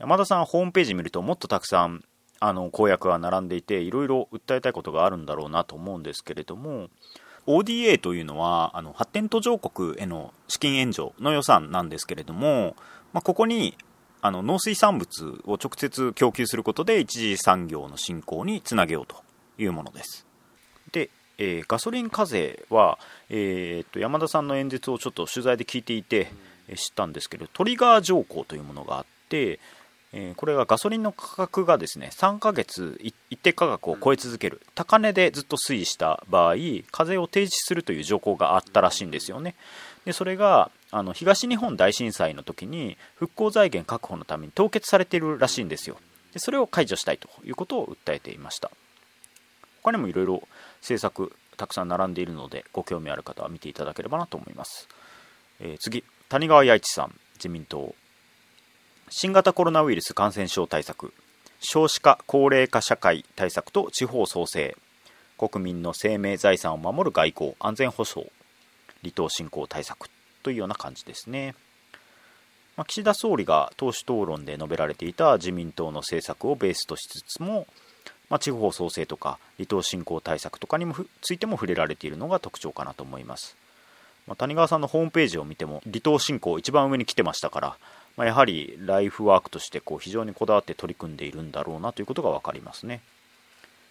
山田さんホームページ見るともっとたくさんあの公約が並んでいていろいろ訴えたいことがあるんだろうなと思うんですけれども ODA というのはあの発展途上国への資金援助の予算なんですけれども、まあ、ここにあの農水産物を直接供給することで一次産業の振興につなげようというものです。で、えー、ガソリン課税は、えー、っと山田さんの演説をちょっと取材で聞いていて知ったんですけどトリガー条項というものがあって、えー、これがガソリンの価格がですね3ヶ月一定価格を超え続ける。高値でずっと推移した場合課税を停止するという条項があったらしいんですよね。でそれがあの東日本大震災の時に復興財源確保のために凍結されているらしいんですよ。でそれを解除したいということを訴えていました。他にもいろいろ政策たくさん並んでいるのでご興味ある方は見ていただければなと思います、えー、次谷川弥一さん自民党新型コロナウイルス感染症対策少子化高齢化社会対策と地方創生国民の生命財産を守る外交安全保障離島振興対策というような感じですね。まあ、岸田総理が党首討論で述べられていた自民党の政策をベースとしつつも、まあ、地方創生とか離島振興対策とかにもついても触れられているのが特徴かなと思います。まあ、谷川さんのホームページを見ても離島振興一番上に来てましたから、まあ、やはりライフワークとしてこう非常にこだわって取り組んでいるんだろうなということが分かりますね。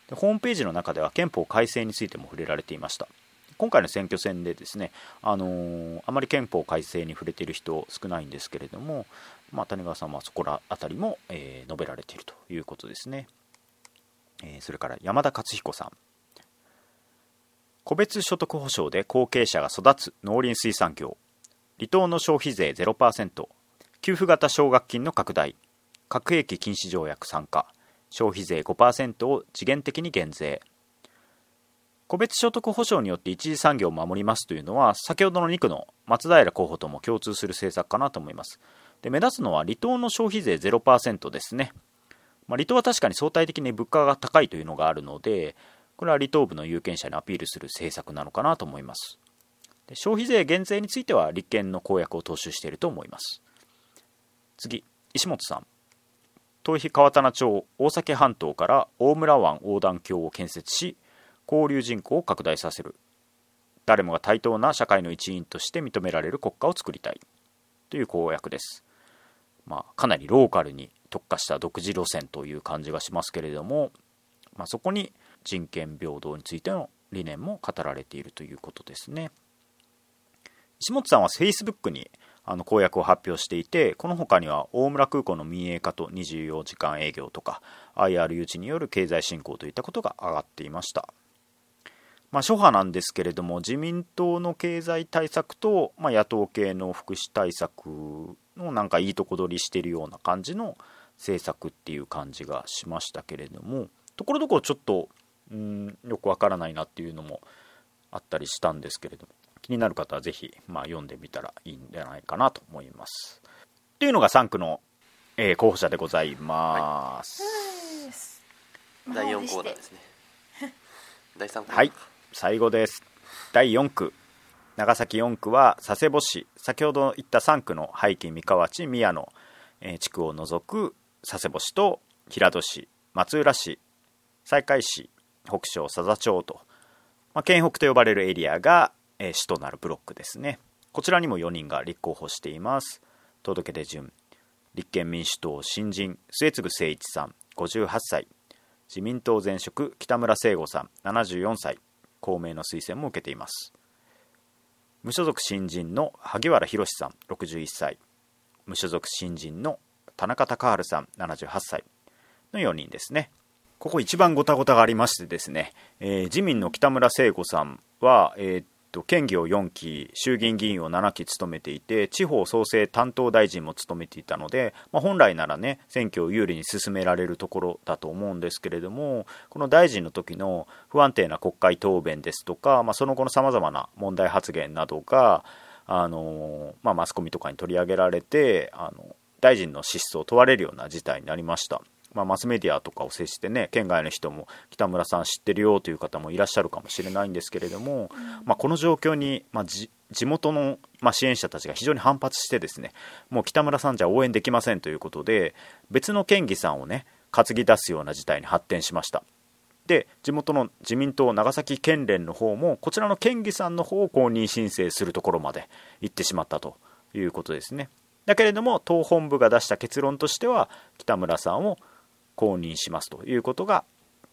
でホームページの中では憲法改正についても触れられていました。今回の選挙戦でですね、あのー、あまり憲法改正に触れている人少ないんですけれども、まあ、谷川さんはそこら辺りも、えー、述べられているということですね。えー、それから山田勝彦さん。個別所得保障で後継者が育つ農林水産業。離島の消費税0%。給付型奨学金の拡大。核兵器禁止条約参加。消費税5%を次元的に減税。個別所得保障によって一次産業を守りますというのは先ほどの2区の松平候補とも共通する政策かなと思いますで目立つのは離島の消費税0%ですね、まあ、離島は確かに相対的に物価が高いというのがあるのでこれは離島部の有権者にアピールする政策なのかなと思いますで消費税減税については立憲の公約を踏襲していると思います次石本さん。東肥川棚町大崎半島から大村湾横断橋を建設し交流人口を拡大させる。誰もが対等な社会の一員として認められる国家を作りたい。という公約です、まあ、かなりローカルに特化した独自路線という感じがしますけれども、まあ、そこに人権平等についての理念も語られているということですね。石本さんは Facebook にあの公約を発表していてこの他には大村空港の民営化と24時間営業とか IR 誘致による経済振興といったことが挙がっていました。まあ、諸派なんですけれども自民党の経済対策と、まあ、野党系の福祉対策のなんかいいとこ取りしてるような感じの政策っていう感じがしましたけれどもところどころちょっとうんよくわからないなっていうのもあったりしたんですけれども。気になる方はぜひ、まあ、読んでみたらいいんじゃないかなと思います。っていうのが3区の、えー、候補者でございます。はい、第4コーナーですね。第3区はい最後です第4区長崎4区は佐世保市先ほど言った3区の廃棄三河内宮野、えー、地区を除く佐世保市と平戸市松浦市西海市北昇佐々町と、まあ、県北と呼ばれるエリアが、えー、市となるブロックですね。こちらにも4人が立候補しています。届け出順。立憲民主党新人。末次誠一さん。58歳。自民党前職。北村聖吾さん。74歳。公明の推薦も受けています。無所属新人の萩原博さん。61歳。無所属新人の田中孝治さん。78歳。の4人ですね。ここ一番ごたごたがありましてですね、えー、自民の北村聖子さんは、えー、と県議を4期衆議院議員を7期務めていて地方創生担当大臣も務めていたので、まあ、本来ならね選挙を有利に進められるところだと思うんですけれどもこの大臣の時の不安定な国会答弁ですとか、まあ、その後のさまざまな問題発言などがあの、まあ、マスコミとかに取り上げられてあの大臣の資質を問われるような事態になりました。まあ、マスメディアとかを接してね県外の人も北村さん知ってるよという方もいらっしゃるかもしれないんですけれども、まあ、この状況に、まあ、地元の、ま支援者たちが非常に反発してですねもう北村さんじゃ応援できませんということで別の県議さんをね担ぎ出すような事態に発展しました。で地元の自民党長崎県連の方もこちらの県議さんの方を公認申請するところまで行ってしまったということですね。だけれども党本部が出した結論としては北村さんを公認しますということが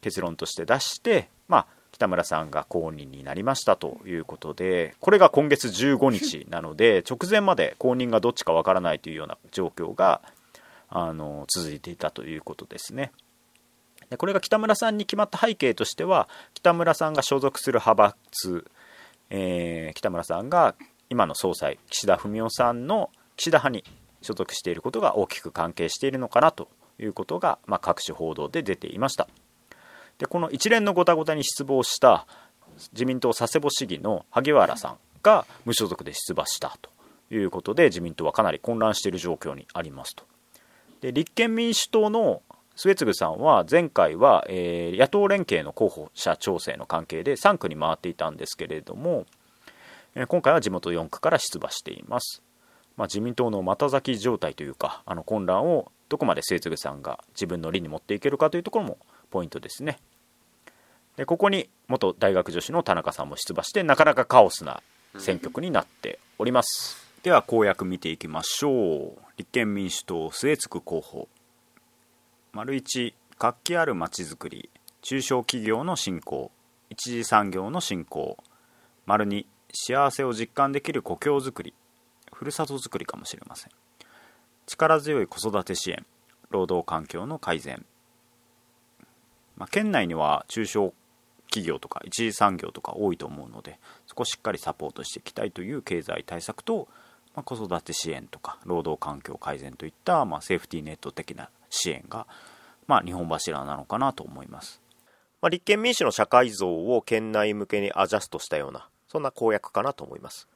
結論として出して、まあ、北村さんが公認になりましたということでこれが今月15日なので直前まで公認がどっちかわからないというような状況があの続いていたということですね。でこれが北村さんに決まった背景としては北村さんが所属する派閥、えー、北村さんが今の総裁岸田文雄さんの岸田派に所属していることが大きく関係しているのかなということが、まあ、各種報道で出ていました。でこの一連のごたごたに失望した自民党佐世保市議の萩原さんが無所属で出馬したということで自民党はかなり混乱している状況にありますと。で立憲民主党の末次さんは前回は、えー、野党連携の候補者調整の関係で3区に回っていたんですけれども、えー、今回は地元4区から出馬しています、まあ、自民党の股咲き状態というかあの混乱をどこまで末次さんが自分の理に持っていけるかというところもポイントですね。でここに元大学女子の田中さんも出馬してなかなかカオスな選挙区になっております、では公約見ていきましょう。立憲民主党末次候補。丸1活気あるまちづくり。中小企業の振興。一次産業の振興。丸2幸せを実感できる故郷づくり。ふるさとづくりかもしれません。力強い子育て支援労働環境の改善、まあ、県内には中小企業とか一次産業とか多いと思うのでそこをしっかりサポートしていきたいという経済対策と、まあ、子育て支援とか労働環境改善といった、まあ、セーフティーネット的な支援が、まあ、日本柱なのかなと思います、まあ、立憲民主の社会像を県内向けにアジャストしたようなそんな公約かなと思います。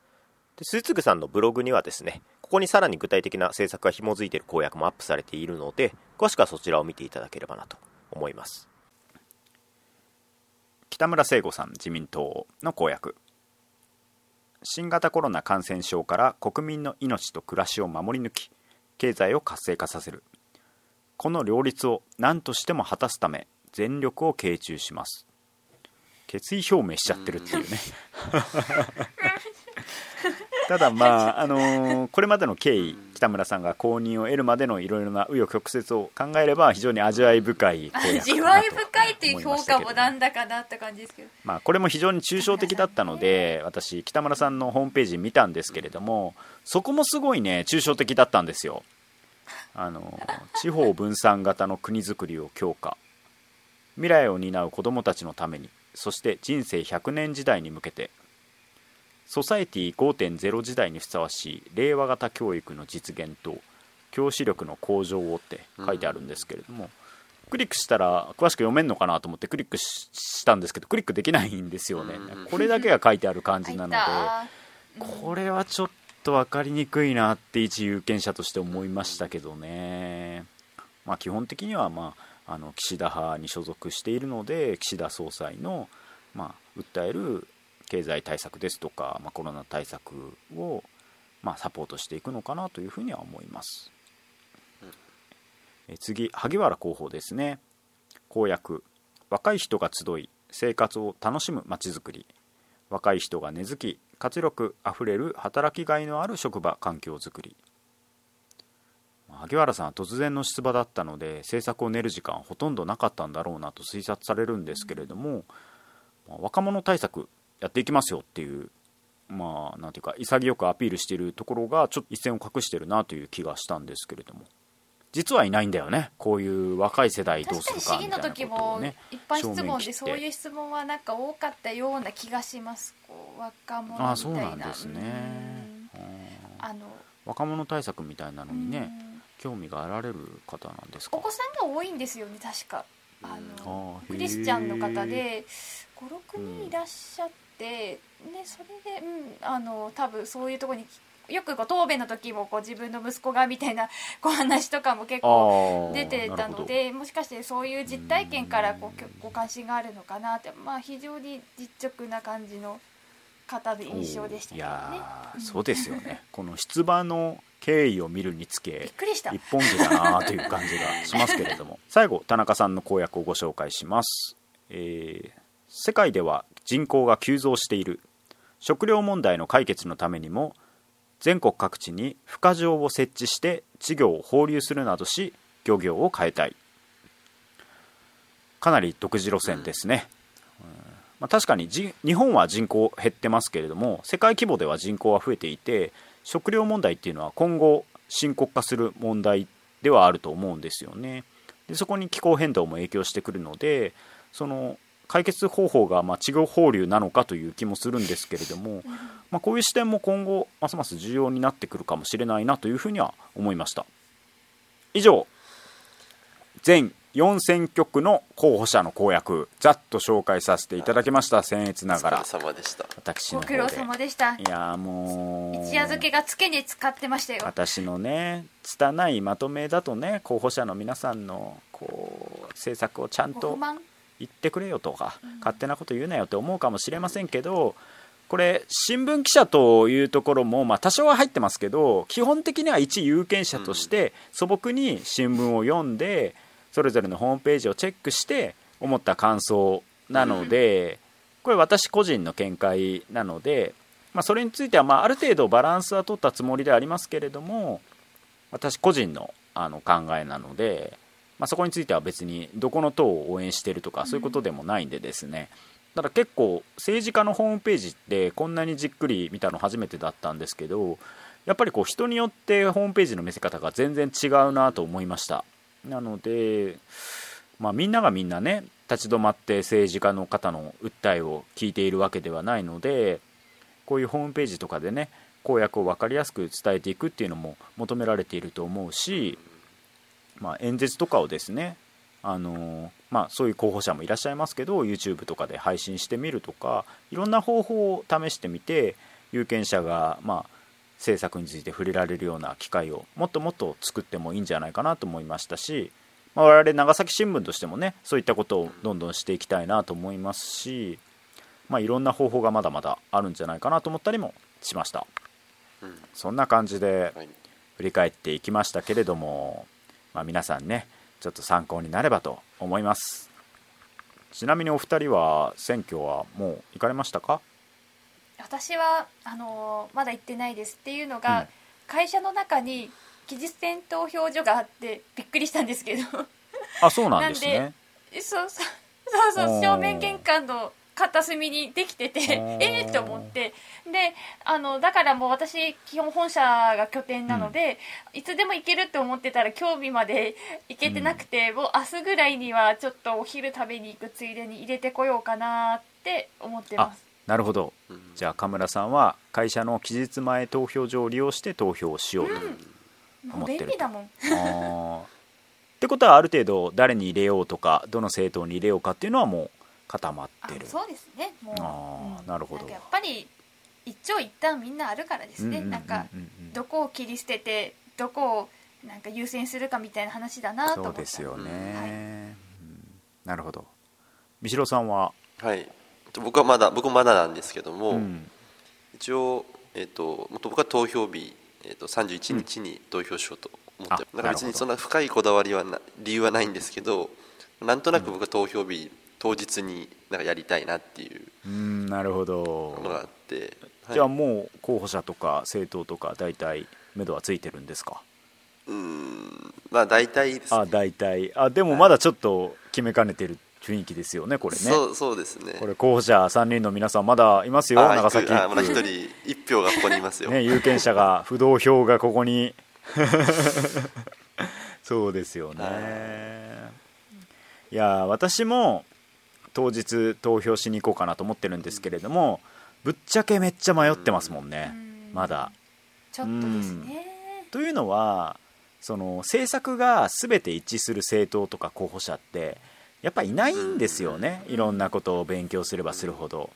で鈴次さんのブログにはですねここにさらに具体的な政策が紐づいている公約もアップされているので詳しくはそちらを見ていただければなと思います。北村聖吾さん自民党の公約。新型コロナ感染症から国民の命と暮らしを守り抜き経済を活性化させる。この両立を何としても果たすため全力を傾注します。決意表明しちゃってるっていうね ただまあ、あのー、これまでの経緯北村さんが公認を得るまでのいろいろな紆余曲折を考えれば非常に味わい深い 味わい深いっていう評価もなんだかなって感じですけど、まあ、これも非常に抽象的だったので私北村さんのホームページ見たんですけれどもそこもすごいね抽象的だったんですよ。あの地方分散型の国づくりを強化。未来を担う子どもたちのためにそして人生100年時代に向けてソサエティ5.0時代にふさわしい令和型教育の実現と教師力の向上をって書いてあるんですけれども、クリックしたら詳しく読めるのかなと思ってクリックししたんですけどクリックできないんですよね、うんこれだけが書いてある感じなのでこれはちょっと分かりにくいなって一有権者として思いましたけどね、まあ、基本的には、まあ、あの岸田派に所属しているので岸田総裁の、まあ、訴える経済対策ですとか、まあ、コロナ対策を、まあ、サポートしていくのかなというふうには思います。え次萩原候補ですね。公約若い人が集い生活を楽しむまちづくり。若い人が根付き活力あふれる働きがいのある職場環境づくり。萩原さんは突然の出馬だったので政策を練る時間はほとんどなかったんだろうなと推察されるんですけれども、まあ若者対策やっていきますよっていうまあなんていうか潔くアピールしているところがちょっと一線を画してるなという気がしたんですけれども。実はいないんだよね。こういう若い世代どう確するかみたいな時もことをね一般質問でそういう質問はなんか多かったような気がします。こう若者みたいな。ああそうなんですね、うん。うんあの若者対策みたいなのにね、うん。興味があられる方。なんですかお子さんが多いんですよね確か。あのクリスチャンの方へで56人いらっしゃって、ね、それで、うん、あの多分そういうところによくこう答弁の時もこう自分の息子がみたいなこう話とかも結構出てたのでもしかしてそういう実体験からこうご関心があるのかなって、まあ、非常に実直な感じの方で印象でしたけどね。いやーうん。そうですよね。この出馬の経緯を見るにつびっけくりした。一本気だなという感じがしますけれども。最後田中さんの公約をご紹介します、えー世界では人口が急増している。食料問題の解決のためにも全国各地に孵化場を設置して稚魚を放流するなどし漁業を変えたい。かなり独自路線ですね、まあ、確かに日本は人口減ってますけれども世界規模では人口は増えていて食料問題っていうのは今後深刻化する問題ではあると思うんですよね。でそこに気候変動も影響してくるのでその解決方法がまあ稚魚放流なのかという気もするんですけれども、まあ、こういう視点も今後ますます重要になってくるかもしれないなというふうには思いました。以上全4選挙区の候補者の公約ざっと紹介させていただきました。僭越ながら。お疲れ様でした。私の方で。ご苦労様でした。いやーもう。一夜漬けが付けに使ってましたよ。私のね拙いまとめだとね候補者の皆さんのこう政策をちゃんとご不満？言ってくれよとか、勝手なこと言うなよって思うかもしれませんけどこれ新聞記者というところも、まあ、多少は入ってますけど基本的には一有権者として素朴に新聞を読んでそれぞれのホームページをチェックして思った感想なので、これ私個人の見解なので、まあ、それについてはまあある程度バランスは取ったつもりではありますけれども私個人のあの考えなので、まあ、そこについては別にどこの党を応援してるとかそういうことでもないんでですね、ただ結構政治家のホームページってこんなにじっくり見たの初めてだったんですけどやっぱりこう人によってホームページの見せ方が全然違うなと思いました。なので、まあ、みんながみんなね立ち止まって政治家の方の訴えを聞いているわけではないのでこういうホームページとかでね公約を分かりやすく伝えていくっていうのも求められていると思うし、まあ、演説とかをですねあのまあ、そういう候補者もいらっしゃいますけど YouTube とかで配信してみるとかいろんな方法を試してみて有権者が、まあ、政策について触れられるような機会をもっともっと作ってもいいんじゃないかなと思いましたし、まあ、我々長崎新聞としてもねそういったことをどんどんしていきたいなと思いますし、まあ、いろんな方法がまだまだあるんじゃないかなと思ったりもしました。うん。そんな感じではい。振り返っていきましたけれども、まあ、皆さんねちょっと参考になればと思います。ちなみにお二人は選挙はもう行かれましたか？私はあのーまだ行ってないですっていうのが、うん。会社の中に期日前投票所があってびっくりしたんですけど。あそうなんですね。そうそうそうそう正面玄関の片隅にできててー。ええって思って。であのだからもう私基本本社が拠点なので、いつでも行けるって思ってたら今日日まで行けてなくて、もう明日ぐらいにはちょっとお昼食べに行くついでに入れてこようかなって思ってあます。なるほど。うん。じゃあ神村さんは会社の期日前投票所を利用して投票をしようと、もう便利だもん。ってことはある程度誰に入れようとかどの政党に入れようかっていうのはもう固まあってる。そうですね。もう。あなるほど。んかやっぱり一長一短みんなあるからですね、なんかどこを切り捨ててどこをなんか優先するかみたいな話だなと思った。そうですよね、はい。うん。なるほど。三代さんは、はい。僕はまだ僕もまだなんですけども、うん。一応、えー、ともっと僕は投票日、えー、と31日に投票しようと思って、あなんか別なるほどにそんな深いこだわりはな理由はないんですけどなんとなく僕は投票日当日になんかやりたいなっていううんなるほど。のがあって、はい。じゃあもう候補者とか政党とか大体目処はついてるんですか？うーんまあ大体ですね。あ大体。あでもまだちょっと決めかねてる雰囲気ですよねこれね。そうそうですね。これ候補者3人の皆さんまだいますよあ長崎。一あまだ一区人一票がここにいますよ、ね、有権者が不動票がここに。そうですよね。い。や私も当日投票しに行こうかなと思ってるんですけれどもぶっちゃけめっちゃ迷ってますもんね。うん。まだ。ちょっとですね。というのはその政策が全て一致する政党とか候補者ってやっぱいないんですよね。いろんなことを勉強すればするほど。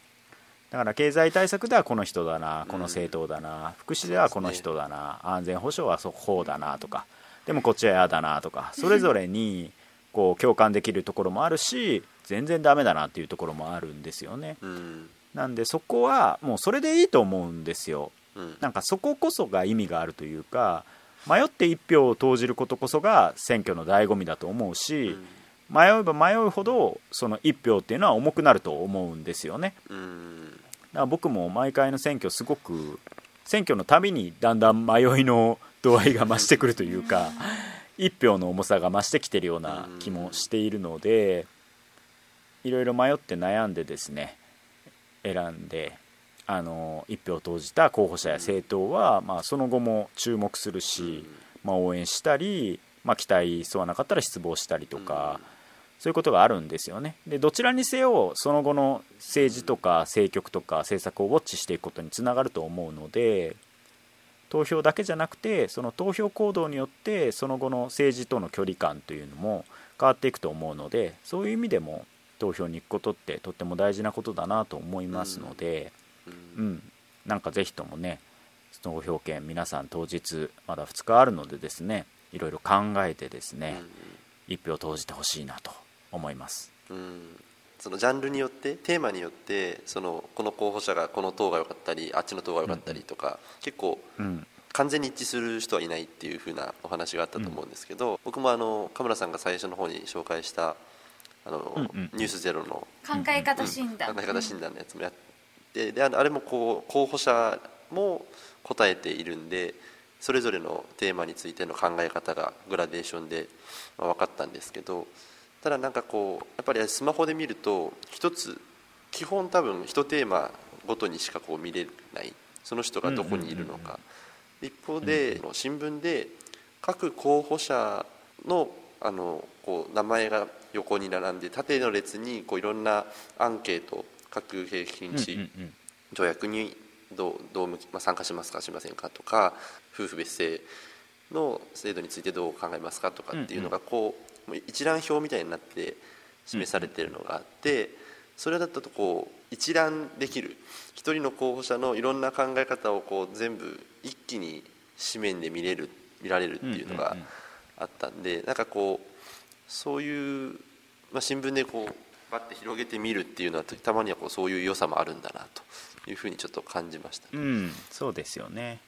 だから経済対策ではこの人だなこの政党だな福祉ではこの人だな安全保障はそこうだなとかでもこっちは嫌だなとかそれぞれにこう共感できるところもあるし全然ダメだなっていうところもあるんですよね。うん。なんでそこはもうそれでいいと思うんですよ。うん。なんかそここそが意味があるというか迷って一票を投じることこそが選挙の醍醐味だと思うし、迷えば迷うほどその一票っていうのは重くなると思うんですよね。うん。だから僕も毎回の選挙すごく選挙のたびにだんだん迷いの度合いが増してくるというか一票の重さが増してきてるような気もしているのでいろいろ迷って悩んでですね選んであの一票を投じた候補者や政党は、まあ、その後も注目するし、まあ、応援したり、まあ、期待そうはなかったら失望したりとか、そういうことがあるんですよね。でどちらにせよその後の政治とか政局とか政策をウォッチしていくことにつながると思うので投票だけじゃなくてその投票行動によってその後の政治との距離感というのも変わっていくと思うのでそういう意味でも投票に行くことってとっても大事なことだなと思いますので、うん。うん、なんかぜひともね投票権皆さん当日まだ2日あるのでですねいろいろ考えてですね、一票投じてほしいなと思います。うんそのジャンルによってテーマによってそのこの候補者がこの党が良かったりあっちの党が良かったりとか、結構うん。完全に一致する人はいないっていう風なお話があったと思うんですけど、僕もあのカムラさんが最初の方に紹介したあの、うんうんニュースゼロの考え方診断、考え方診断のやつもやってであれもこう候補者も答えているんでそれぞれのテーマについての考え方がグラデーションで、まあ、分かったんですけどただなんかこうやっぱりスマホで見ると一つ基本多分一テーマごとにしかこう見れない。その人がどこにいるのか、一方で、新聞で各候補者のあのこう名前が横に並んで縦の列にこういろんなアンケート核兵器禁止うんうん。条約にどうどうまあ、参加しますかしませんかとか夫婦別姓の制度についてどう考えますかとかっていうのがこうもう一覧表みたいになって示されているのがあってそれだとこう一覧できる。一人の候補者のいろんな考え方をこう全部一気に紙面で見れる見られるっていうのがあったんでなんかこうそういう、まあ、新聞でこうバッて広げてみるっていうのはたまにはこうそういう良さもあるんだなというふうにちょっと感じました、うん、そうですよね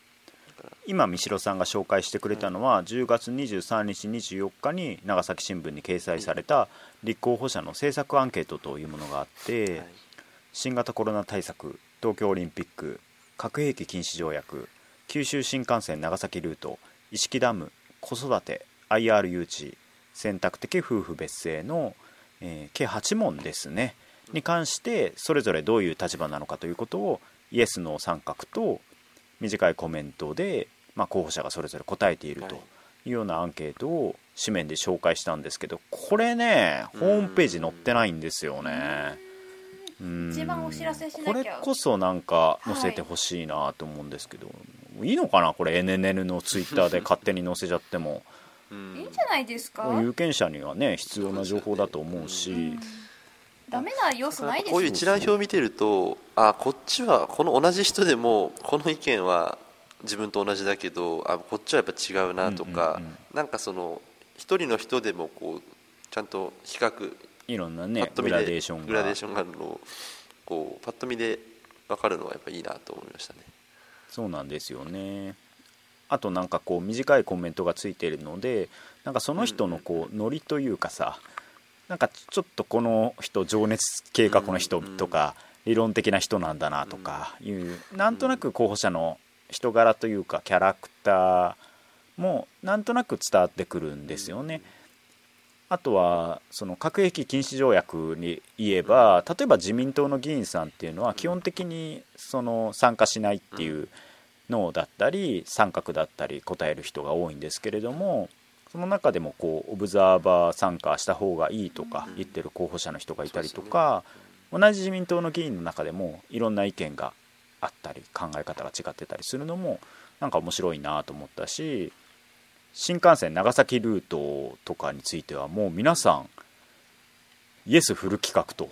今三代さんが紹介してくれたのは10月23日24日に長崎新聞に掲載された立候補者の政策アンケートというものがあって、はい新型コロナ対策東京オリンピック核兵器禁止条約九州新幹線長崎ルート意識ダム子育て IR 誘致選択的夫婦別姓の、えー計8問ですねに関してそれぞれどういう立場なのかということをイエスの三角と短いコメントで、まあ、候補者がそれぞれ答えているというようなアンケートを紙面で紹介したんですけどこれねホームページ載ってないんですよね。うん。一番お知らせしなきゃ。これこそなんか載せてほしいなと思うんですけど、い、いのかなこれ NNN のツイッターで 勝手に載せちゃっても。うんいいんじゃないですか？有権者にはね必要な情報だと思うし、うんダメな要素ないですこういうよ一覧表を見てるとあこっちはこの同じ人でもこの意見は自分と同じだけどあこっちはやっぱ違うなとか、うんうんうん。なんかその一人の人でもこうちゃんと比較いろんなパねグラデーションが。グラデーションがあるのをこうパッと見で分かるのはやっぱいいなと思いましたね。そうなんですよね。あとなんかこう短いコメントがついてるのでなんかその人のこうノリというかさなんかちょっとこの人情熱計画の人とか理論的な人なんだなとかいうなんとなく候補者の人柄というかキャラクターもなんとなく伝わってくるんですよね。あとはその核兵器禁止条約に言えば例えば自民党の議員さんっていうのは基本的にその参加しないっていうのだったり三角だったり答える人が多いんですけれどもその中でもこうオブザーバー参加した方がいいとか言ってる候補者の人がいたりとか同じ自民党の議員の中でもいろんな意見があったり考え方が違ってたりするのもなんか面白いなと思ったし新幹線長崎ルートとかについてはもう皆さんイエスフル企画と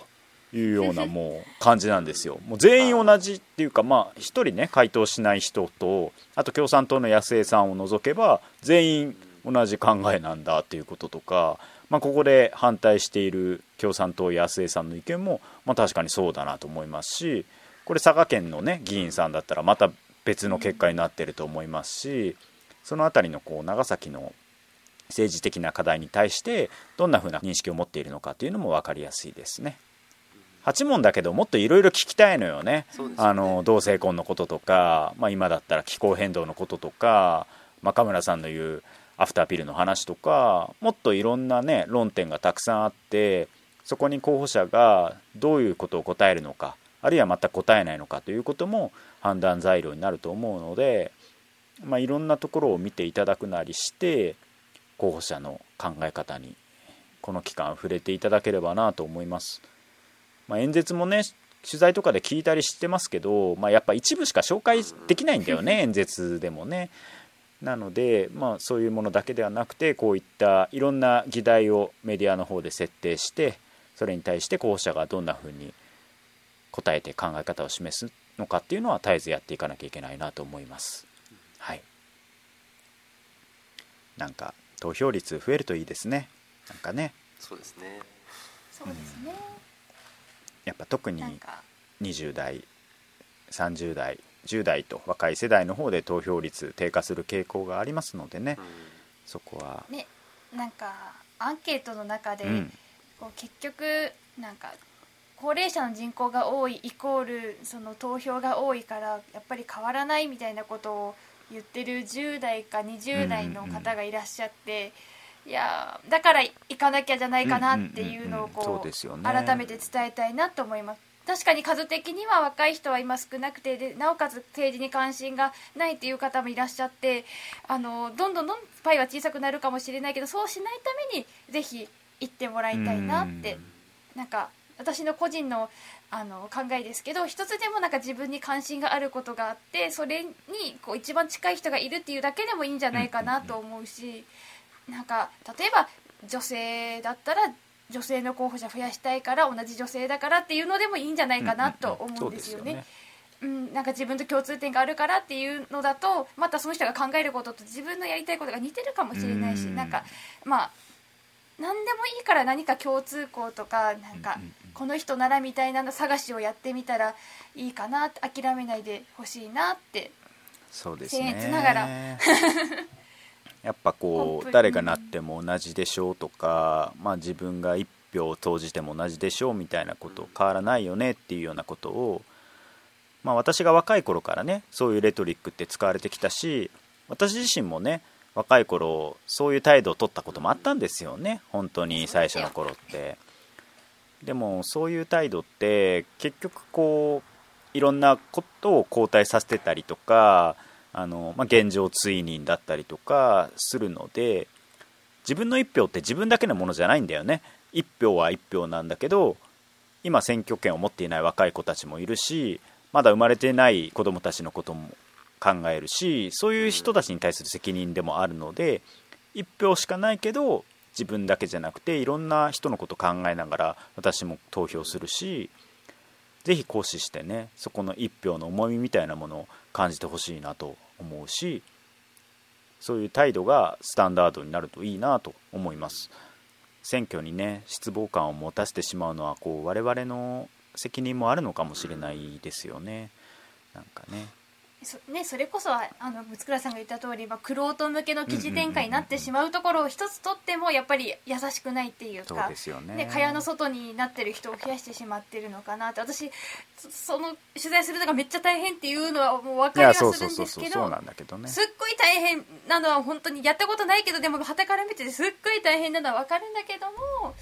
いうような もう感じなんですよ。もう全員同じっていうかまあ1人ね回答しない人とあと共産党の安江さんを除けば全員同じ考えなんだっていうこととか、まあ、ここで反対している共産党安江さんの意見も、まあ、確かにそうだなと思いますしこれ佐賀県のね議員さんだったらまた別の結果になってると思いますしその辺りのこう長崎の政治的な課題に対してどんなふうな認識を持っているのかっていうのも分かりやすいですね。8問だけどもっといろいろ聞きたいのよねねあの同性婚のこととか、まあ、今だったら気候変動のこととか中村さんの言うアフターピルの話とかもっといろんなね論点がたくさんあってそこに候補者がどういうことを答えるのかあるいはまた答えないのかということも判断材料になると思うので、まあ、いろんなところを見ていただくなりして候補者の考え方にこの期間触れていただければなと思います。まあ、演説もね取材とかで聞いたりしてますけど、まあ、やっぱ一部しか紹介できないんだよね 演説でもね。なので、まあ、そういうものだけではなくてこういったいろんな議題をメディアの方で設定してそれに対して候補者がどんなふうに答えて考え方を示すのかっていうのは絶えずやっていかなきゃいけないなと思います。はい、なんか投票率増えるといいですね。なんかね。そうですね。そうですね、やっぱ特になんか。20代30代10代と若い世代の方で投票率低下する傾向がありますのでね、そこは、ねなんかアンケートの中で、うん。こう結局なんか高齢者の人口が多いイコールその投票が多いからやっぱり変わらないみたいなことを言ってる10代か20代の方がいらっしゃって、いやーだから行かなきゃじゃないかなっていうのをこですよね。う改めて伝えたいなと思います。確かに数的には若い人は今少なくてでなおかつ政治に関心がないっていう方もいらっしゃってあのどんどんどんパイは小さくなるかもしれないけどそうしないためにぜひ行ってもらいたいなってなんか私の個人のあの考えですけど一つでもなんか自分に関心があることがあってそれにこう一番近い人がいるっていうだけでもいいんじゃないかなと思うしなんか例えば女性だったら女性の候補者増やしたいから同じ女性だからっていうのでもいいんじゃないかなと思うんですよね。うん、なんか自分と共通点があるからっていうのだとまたその人が考えることと自分のやりたいことが似てるかもしれないしうんなんかまあ何でもいいから何か共通項とかなんかこの人ならみたいなの探しをやってみたらいいかな諦めないでほしいなってそうです僭越ねながら やっぱこう誰がなっても同じでしょうとか、まあ、自分が一票を投じても同じでしょうみたいなこと変わらないよねっていうようなことを、まあ、私が若い頃からねそういうレトリックって使われてきたし私自身もね若い頃そういう態度を取ったこともあったんですよね。本当に最初の頃って。でもそういう態度って結局こういろんなことを後退させてたりとかあの、まあ、現状追認だったりとかするので自分の1票って自分だけのものじゃないんだよね。1票は1票なんだけど今選挙権を持っていない若い子たちもいるしまだ生まれてない子どもたちのことも考えるしそういう人たちに対する責任でもあるので1票しかないけど自分だけじゃなくていろんな人のこと考えながら私も投票するしぜひ行使してねそこの1票の重みみたいなものを感じてほしいなと思うしそういう態度がスタンダードになるといいなと思います。選挙にね失望感を持たせてしまうのはこう我々の責任もあるのかもしれないですよね。なんかね。そね、それこそあの松倉さんが言った通り、まあ、クロ向けの記事展開になってしまうところを一つとってもやっぱり優しくないっていうそうかね。ね、蚊帳の外になってる人を増やしてしまってるのかなって。私そその取材するのがめっちゃ大変っていうのはもう分かりはするんですけそうそうなどんだけどね。すっごい大変なのは本当にやったことないけどでも旗から見ててすっごい大変なのは分かるんだけども、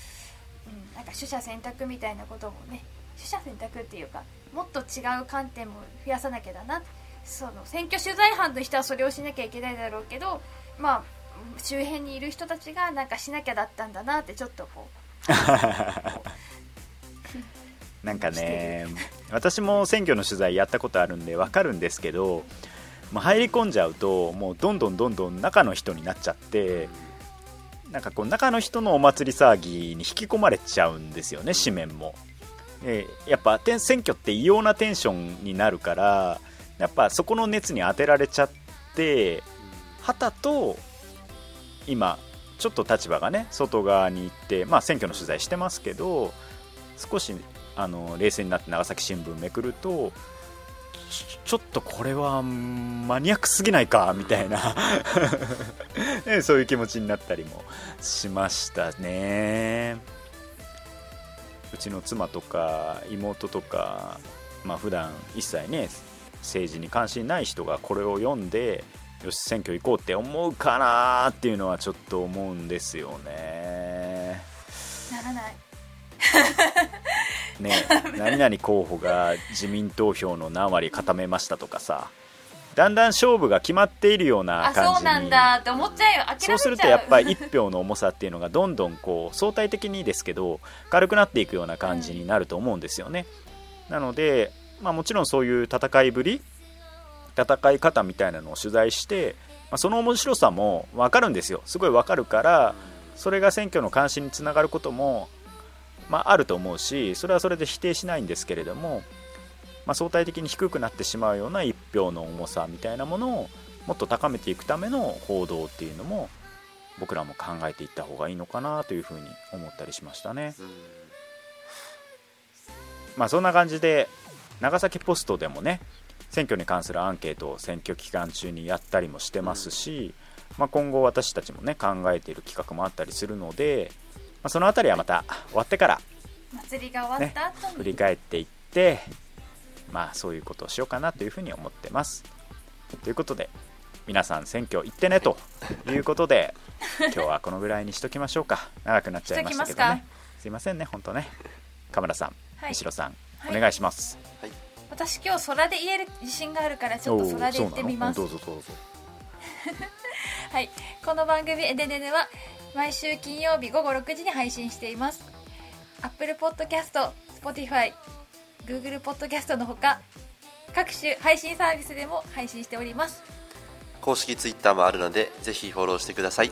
うん、なんか取捨選択みたいなこともね取捨選択っていうかもっと違う観点も増やさなきゃだなその選挙取材班の人はそれをしなきゃいけないだろうけどまあ周辺にいる人たちがなんかしなきゃだったんだなってちょっとこ なんかね私も選挙の取材やったことあるんで分かるんですけど、まあ、入り込んじゃうともうどんどんどんどん中の人になっちゃってなんかこう中の人のお祭り騒ぎに引き込まれちゃうんですよね紙面も。でやっぱ選挙って異様なテンションになるからやっぱそこの熱に当てられちゃって旗と今ちょっと立場がね外側に行って、まあ、選挙の取材してますけど少しあの冷静になって長崎新聞めくるとちょちょっとこれはマニアックすぎないかみたいな。ねそういう気持ちになったりもしましたね。うちの妻とか妹とか、まあ普段一切ね政治に関心ない人がこれを読んでよし選挙行こうって思うかなっていうのはちょっと思うんですよね。うならない。ね何々候補が自民投票の何割固めましたとかさだんだん勝負が決まっているようなあ感じに。そうなんだって思っちゃうよ。諦めちゃそううするとやっぱり1票の重さっていうのがどんどんこう相対的にですけど軽くなっていくような感じになると思うんですよね、なので、まあ、もちろんそういう戦いぶり戦い方みたいなのを取材して、まあ、その面白さも分かるんですよすごい分かるからそれが選挙の関心につながることも、まあ、あると思うしそれはそれで否定しないんですけれども、まあ、相対的に低くなってしまうような1票の重さみたいなものをもっと高めていくための報道っていうのも僕らも考えていった方がいいのかなというふうに思ったりしましたね。うんまあそんな感じで長崎ポストでもね選挙に関するアンケートを選挙期間中にやったりもしてますし、まあ、今後私たちもね考えている企画もあったりするので、まあ、その辺りはまた終わってから祭りが終わった後に、振り返っていってまあそういうことをしようかなというふうに思ってます。ということで皆さん選挙行ってねとい。うことで今日はこのぐらいにしときましょうか。長くなっちゃいましたけどね。すいませんね本当ね。カメラさん、はい。後ろさん、はいお願いします。私今日空で言える自信があるからちょっと空で言ってみます。どうぞどうぞ。はい、この番組「エデネネ」は毎週金曜日午後6時に配信しています。Apple Podcast、Spotify、Google Podcast のほか各種配信サービスでも配信しております。公式ツイッターもあるのでぜひフォローしてください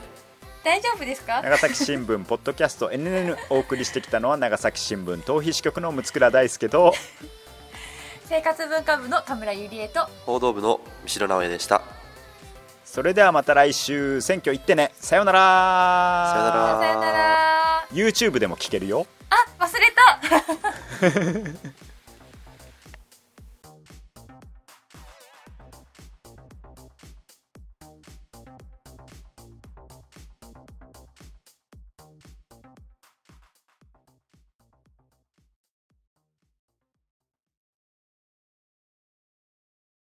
大丈夫ですか？長崎新聞ポッドキャスト NNN お送りしてきたのは長崎新聞逃避支局の六倉大輔と生活文化部の田村ゆりえと報道部の三代直江でした。それではまた来週選挙行ってね。さようなら。さようなら。さよなら。YouTube でも聞けるよ。あ忘れた